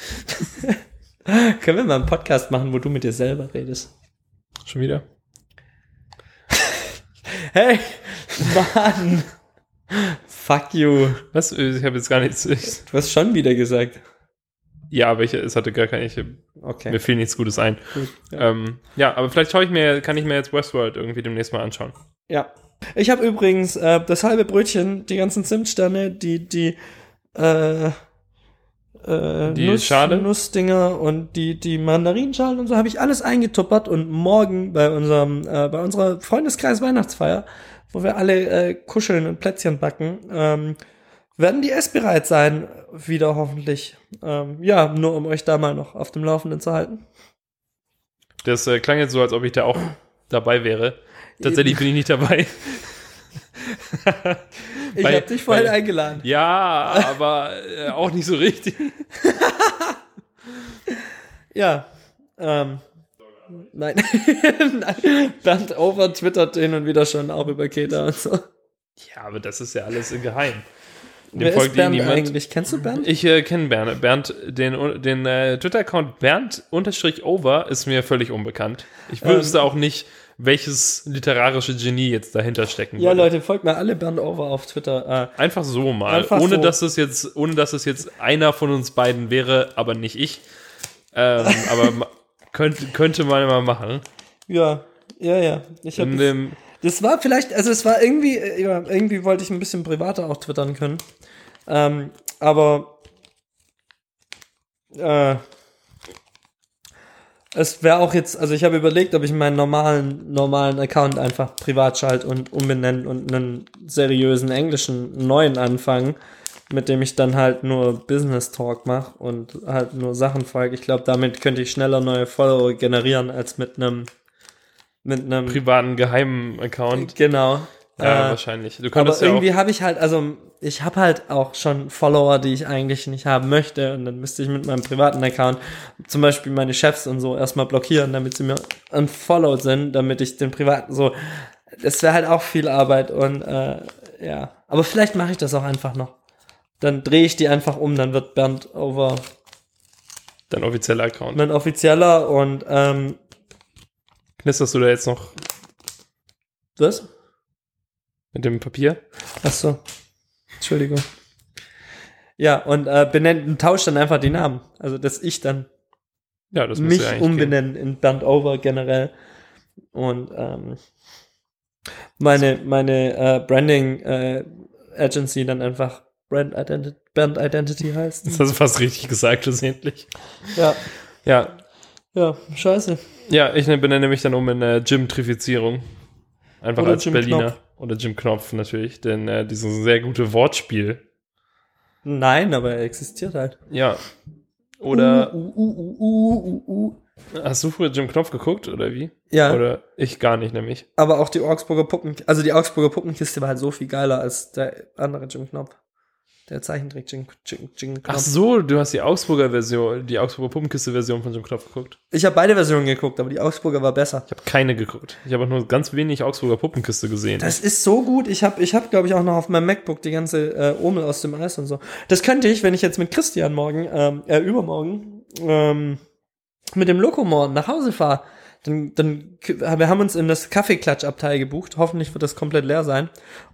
Können wir mal einen Podcast machen, wo du mit dir selber redest? Schon wieder? Hey, Mann. Fuck you. Was? Ich habe jetzt gar nichts. Ich, Du hast schon wieder gesagt. ja, aber ich, es hatte gar keine. Ich, Okay. mir fiel nichts Gutes ein. Gut, Ja. Ähm, ja, aber vielleicht schaue ich mir, kann ich mir jetzt Westworld irgendwie demnächst mal anschauen. Ja. Ich habe übrigens äh, das halbe Brötchen, die ganzen Zimtsterne, die, die, äh, äh, Die Nuss, Schale? Nussdinger und die, die Mandarinschalen und so habe ich alles eingetuppert und morgen bei unserem, äh, bei unserer Freundeskreis Weihnachtsfeier, wo wir alle äh, kuscheln und Plätzchen backen, ähm, werden die essbereit sein, wieder hoffentlich. Ähm, ja, nur um euch da mal noch auf dem Laufenden zu halten. Das äh, klang jetzt so, als ob ich da auch dabei wäre. Tatsächlich bin ich nicht dabei. Ich habe dich vorhin weil- eingeladen. Ja, aber äh, auch nicht so richtig. Ja. Ähm, nein. nein. Bernd Over twittert hin und wieder schon auch über Keta und so. Ja, aber das ist ja alles geheim. Dem Wer ist folgt eh Bernd niemand. eigentlich? Kennst du Bernd? Ich äh, kenne Bernd. Bernd, den, den äh, Twitter-Account Bernd-Over ist mir völlig unbekannt. Ich Ähm. wüsste auch nicht, welches literarische Genie jetzt dahinter stecken Ja, würde. Leute, folgt mal alle Bernd Over auf Twitter. Äh, Einfach so mal. Einfach ohne, so. Dass es jetzt, ohne dass es jetzt einer von uns beiden wäre, aber nicht ich. Ähm, aber ma- könnte, könnte man mal machen. ja, ja, ja. Ich hab In dem, das war vielleicht, also es war irgendwie, äh, ja, irgendwie wollte ich ein bisschen privater auch twittern können. Ähm, aber äh, Es wäre auch jetzt, also ich habe überlegt, ob ich meinen normalen, normalen Account einfach privat schalte und umbenenne und einen seriösen englischen neuen anfangen, mit dem ich dann halt nur Business Talk mache und halt nur Sachen folge. Ich glaube, damit könnte ich schneller neue Follower generieren als mit einem mit einem Privaten geheimen Account. genau. Ja, Äh, wahrscheinlich. Du aber ja irgendwie habe ich halt, also ich habe halt auch schon Follower, die ich eigentlich nicht haben möchte und dann müsste ich mit meinem privaten Account zum Beispiel meine Chefs und so erstmal blockieren, damit sie mir unfollowed sind, damit ich den privaten so, das wäre halt auch viel Arbeit und äh, ja, aber vielleicht mache ich das auch einfach noch. Dann drehe ich die einfach um, dann wird Bernd over dein offizieller Account. ein offizieller und ähm, Knisterst du da jetzt noch was? Mit dem Papier? Ach so. Entschuldigung. Ja, und äh, benennt tauscht dann einfach die Namen. Also, dass ich dann Ja, das mich ja umbenennen in Bernd Over generell. Und ähm, meine, meine äh, Branding äh, Agency dann einfach Brand Identity, Brand Identity gehen. heißt. Das hast du fast richtig gesagt, schlussendlich. Ja, Ja. ja, scheiße. Ja, ich benenne mich dann um in äh, Jim-Trifizierung. Einfach Oder als Jim Berliner. Knopf. Oder Jim Knopf natürlich, denn äh, dieses sehr gute Wortspiel. Nein, aber er existiert halt. Ja. Oder Uh, uh, uh, uh, uh, uh. hast du früher Jim Knopf geguckt oder wie? Ja, Oder ich gar nicht, nämlich. aber auch die Augsburger Puppen, also die Augsburger Puppenkiste war halt so viel geiler als der andere Jim Knopf. Der Zeichentrick Jim, Jim, Jim Knopf. Ach so, du hast die Augsburger Version, die Augsburger Puppenkiste-Version von Jim Knopf geguckt. Ich habe beide Versionen geguckt, aber die Augsburger war besser. Ich habe keine geguckt. Ich habe auch nur ganz wenig Augsburger Puppenkiste gesehen. Das ist so gut. Ich habe, ich hab, glaube ich, auch noch auf meinem MacBook die ganze äh, Omel aus dem Eis und so. Das könnte ich, wenn ich jetzt mit Christian morgen, ähm, äh, übermorgen, ähm, mit dem Lokomor nach Hause fahre. Dann, dann, wir haben uns in das Kaffeeklatschabteil gebucht. Hoffentlich wird das komplett leer sein.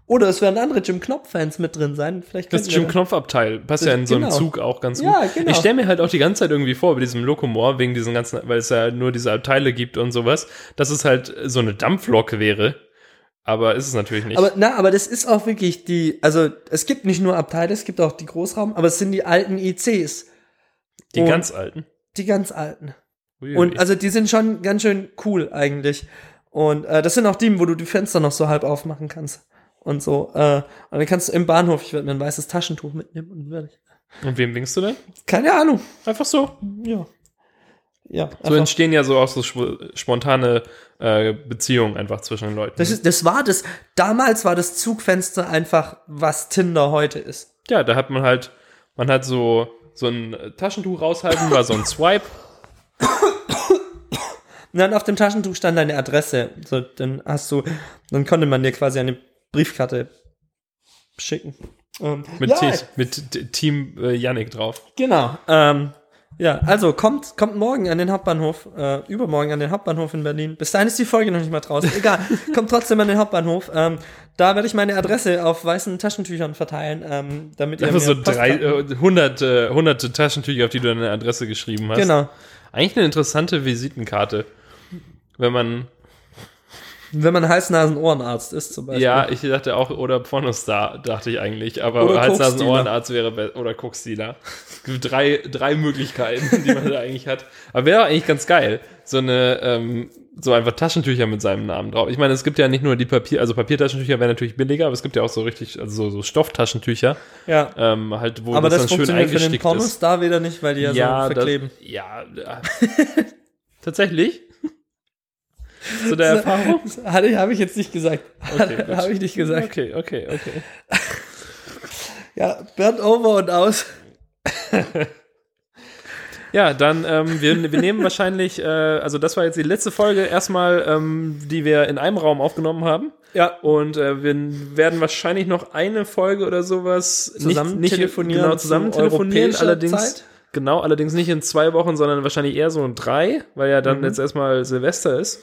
Oder es werden andere Jim Knopf-Fans mit drin sein. Vielleicht Das Jim Knopf-Abteil passt ja in so einem Genau. Zug auch ganz Ja, gut. genau. Ich stelle mir halt auch die ganze Zeit irgendwie vor, bei diesem Lokomor, wegen diesen ganzen, weil es ja nur diese Abteile gibt und sowas, dass es halt so eine Dampflok wäre. Aber ist es natürlich nicht. Aber na, aber das ist auch wirklich die, also es gibt nicht nur Abteile, es gibt auch die Großraum, aber es sind die alten ICs, die und- ganz alten. die ganz alten. Uiui. Und also die sind schon ganz schön cool eigentlich. Und äh, das sind auch die, wo du die Fenster noch so halb aufmachen kannst. Und so. Äh, und dann kannst du im Bahnhof, ich werde mir ein weißes Taschentuch mitnehmen und werde ich. Und wem winkst du denn? Keine Ahnung. Einfach so. Ja. Ja. So einfach. entstehen ja so auch so sp- spontane äh, Beziehungen einfach zwischen den Leuten. Das, ist, das war das. Damals war das Zugfenster einfach, was Tinder heute ist. ja, da hat man halt, man hat so, so ein Taschentuch raushalten, war so ein Swipe. Und dann auf dem Taschentuch stand deine Adresse. So, dann hast du, dann konnte man dir quasi eine Briefkarte schicken. Ähm, Mit, ja, T- mit T- Team äh, Yannick drauf. Genau. Ähm, ja, also kommt, kommt morgen an den Hauptbahnhof, äh, übermorgen an den Hauptbahnhof in Berlin. Bis dahin ist die Folge noch nicht mal draußen. Egal, kommt trotzdem an den Hauptbahnhof. Ähm, da werde ich meine Adresse auf weißen Taschentüchern verteilen, ähm, damit ihr Einfach mir so drei, äh, hunderte, hunderte Taschentücher, auf die du deine Adresse geschrieben hast. Genau. Eigentlich eine interessante Visitenkarte. Wenn man, Wenn man Hals-Nasen-Ohrenarzt ist zum Beispiel. ja, ich dachte auch, oder Pornostar, dachte ich eigentlich, aber Hals-Nasen-Ohrenarzt wäre besser, oder Koksdealer. Es gibt drei, drei Möglichkeiten, die man da eigentlich hat. Aber wäre eigentlich ganz geil. So eine, ähm, so einfach Taschentücher mit seinem Namen drauf. Ich meine, es gibt ja nicht nur die Papier, also Papiertaschentücher wären natürlich billiger, aber es gibt ja auch so richtig, also so, so Stofftaschentücher, ja. ähm, halt, wo Aber das, das, dann schön funktioniert für den eingestickt ist. Pornostar wieder nicht, weil die ja, so verkleben. Das, ja, ja. tatsächlich. Zu der Erfahrung? Hatte habe ich jetzt nicht gesagt. Okay, habe ich nicht gesagt. Okay, okay, okay. Ja, Bernd over und aus. Ja, dann, ähm, wir, wir nehmen wahrscheinlich, äh, also das war jetzt die letzte Folge erstmal, ähm, die wir in einem Raum aufgenommen haben. Ja. Und äh, wir werden wahrscheinlich noch eine Folge oder sowas Zusammen nicht, nicht telefonieren genau zusammen zu telefonieren, allerdings Zeit? genau, allerdings nicht in zwei Wochen, sondern wahrscheinlich eher so in drei, weil ja dann jetzt erstmal Silvester ist.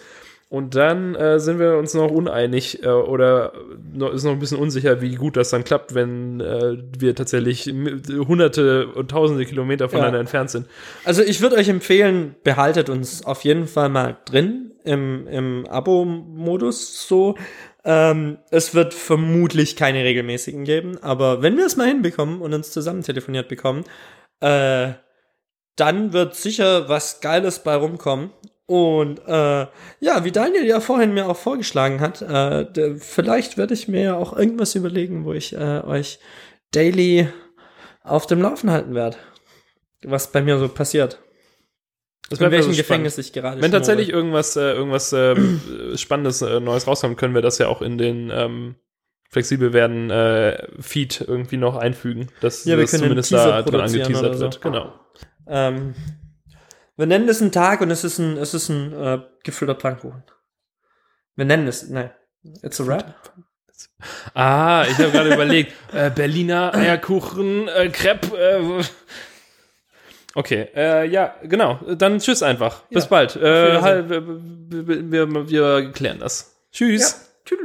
Und dann äh, sind wir uns noch uneinig äh, oder noch, ist noch ein bisschen unsicher, wie gut das dann klappt, wenn äh, wir tatsächlich hunderte und tausende Kilometer voneinander Ja. entfernt sind. Also ich würde euch empfehlen, behaltet uns auf jeden Fall mal drin im, im Abo-Modus so. Ähm, es wird vermutlich keine regelmäßigen geben, aber wenn wir es mal hinbekommen und uns zusammen telefoniert bekommen, äh, dann wird sicher was Geiles bei rumkommen. Und äh, ja, wie Daniel ja vorhin mir auch vorgeschlagen hat, äh, der, vielleicht werde ich mir ja auch irgendwas überlegen, wo ich äh, euch daily auf dem Laufen halten werde. Was bei mir so passiert. Das In bleibt welchem also Gefängnis spannend. ich gerade Wenn schnurre. tatsächlich irgendwas, äh, irgendwas äh, Spannendes, äh, Neues rauskommt, können wir das ja auch in den ähm, flexibel werden äh, Feed irgendwie noch einfügen, dass Ja, wir das zumindest da dran angeteasert so. wird. Genau. Ähm, wir nennen es einen Tag und es ist ein, es ist ein äh, gefüllter Pfannkuchen. Wir nennen es, nein. It's a rap. Ah, ich habe gerade überlegt, äh, Berliner Eierkuchen, äh, Crepe. Äh, okay, äh, ja, genau. Dann tschüss einfach. Bis Ja, bald. Äh, halt, wir, wir, wir, wir klären das. Tschüss. Tschüss.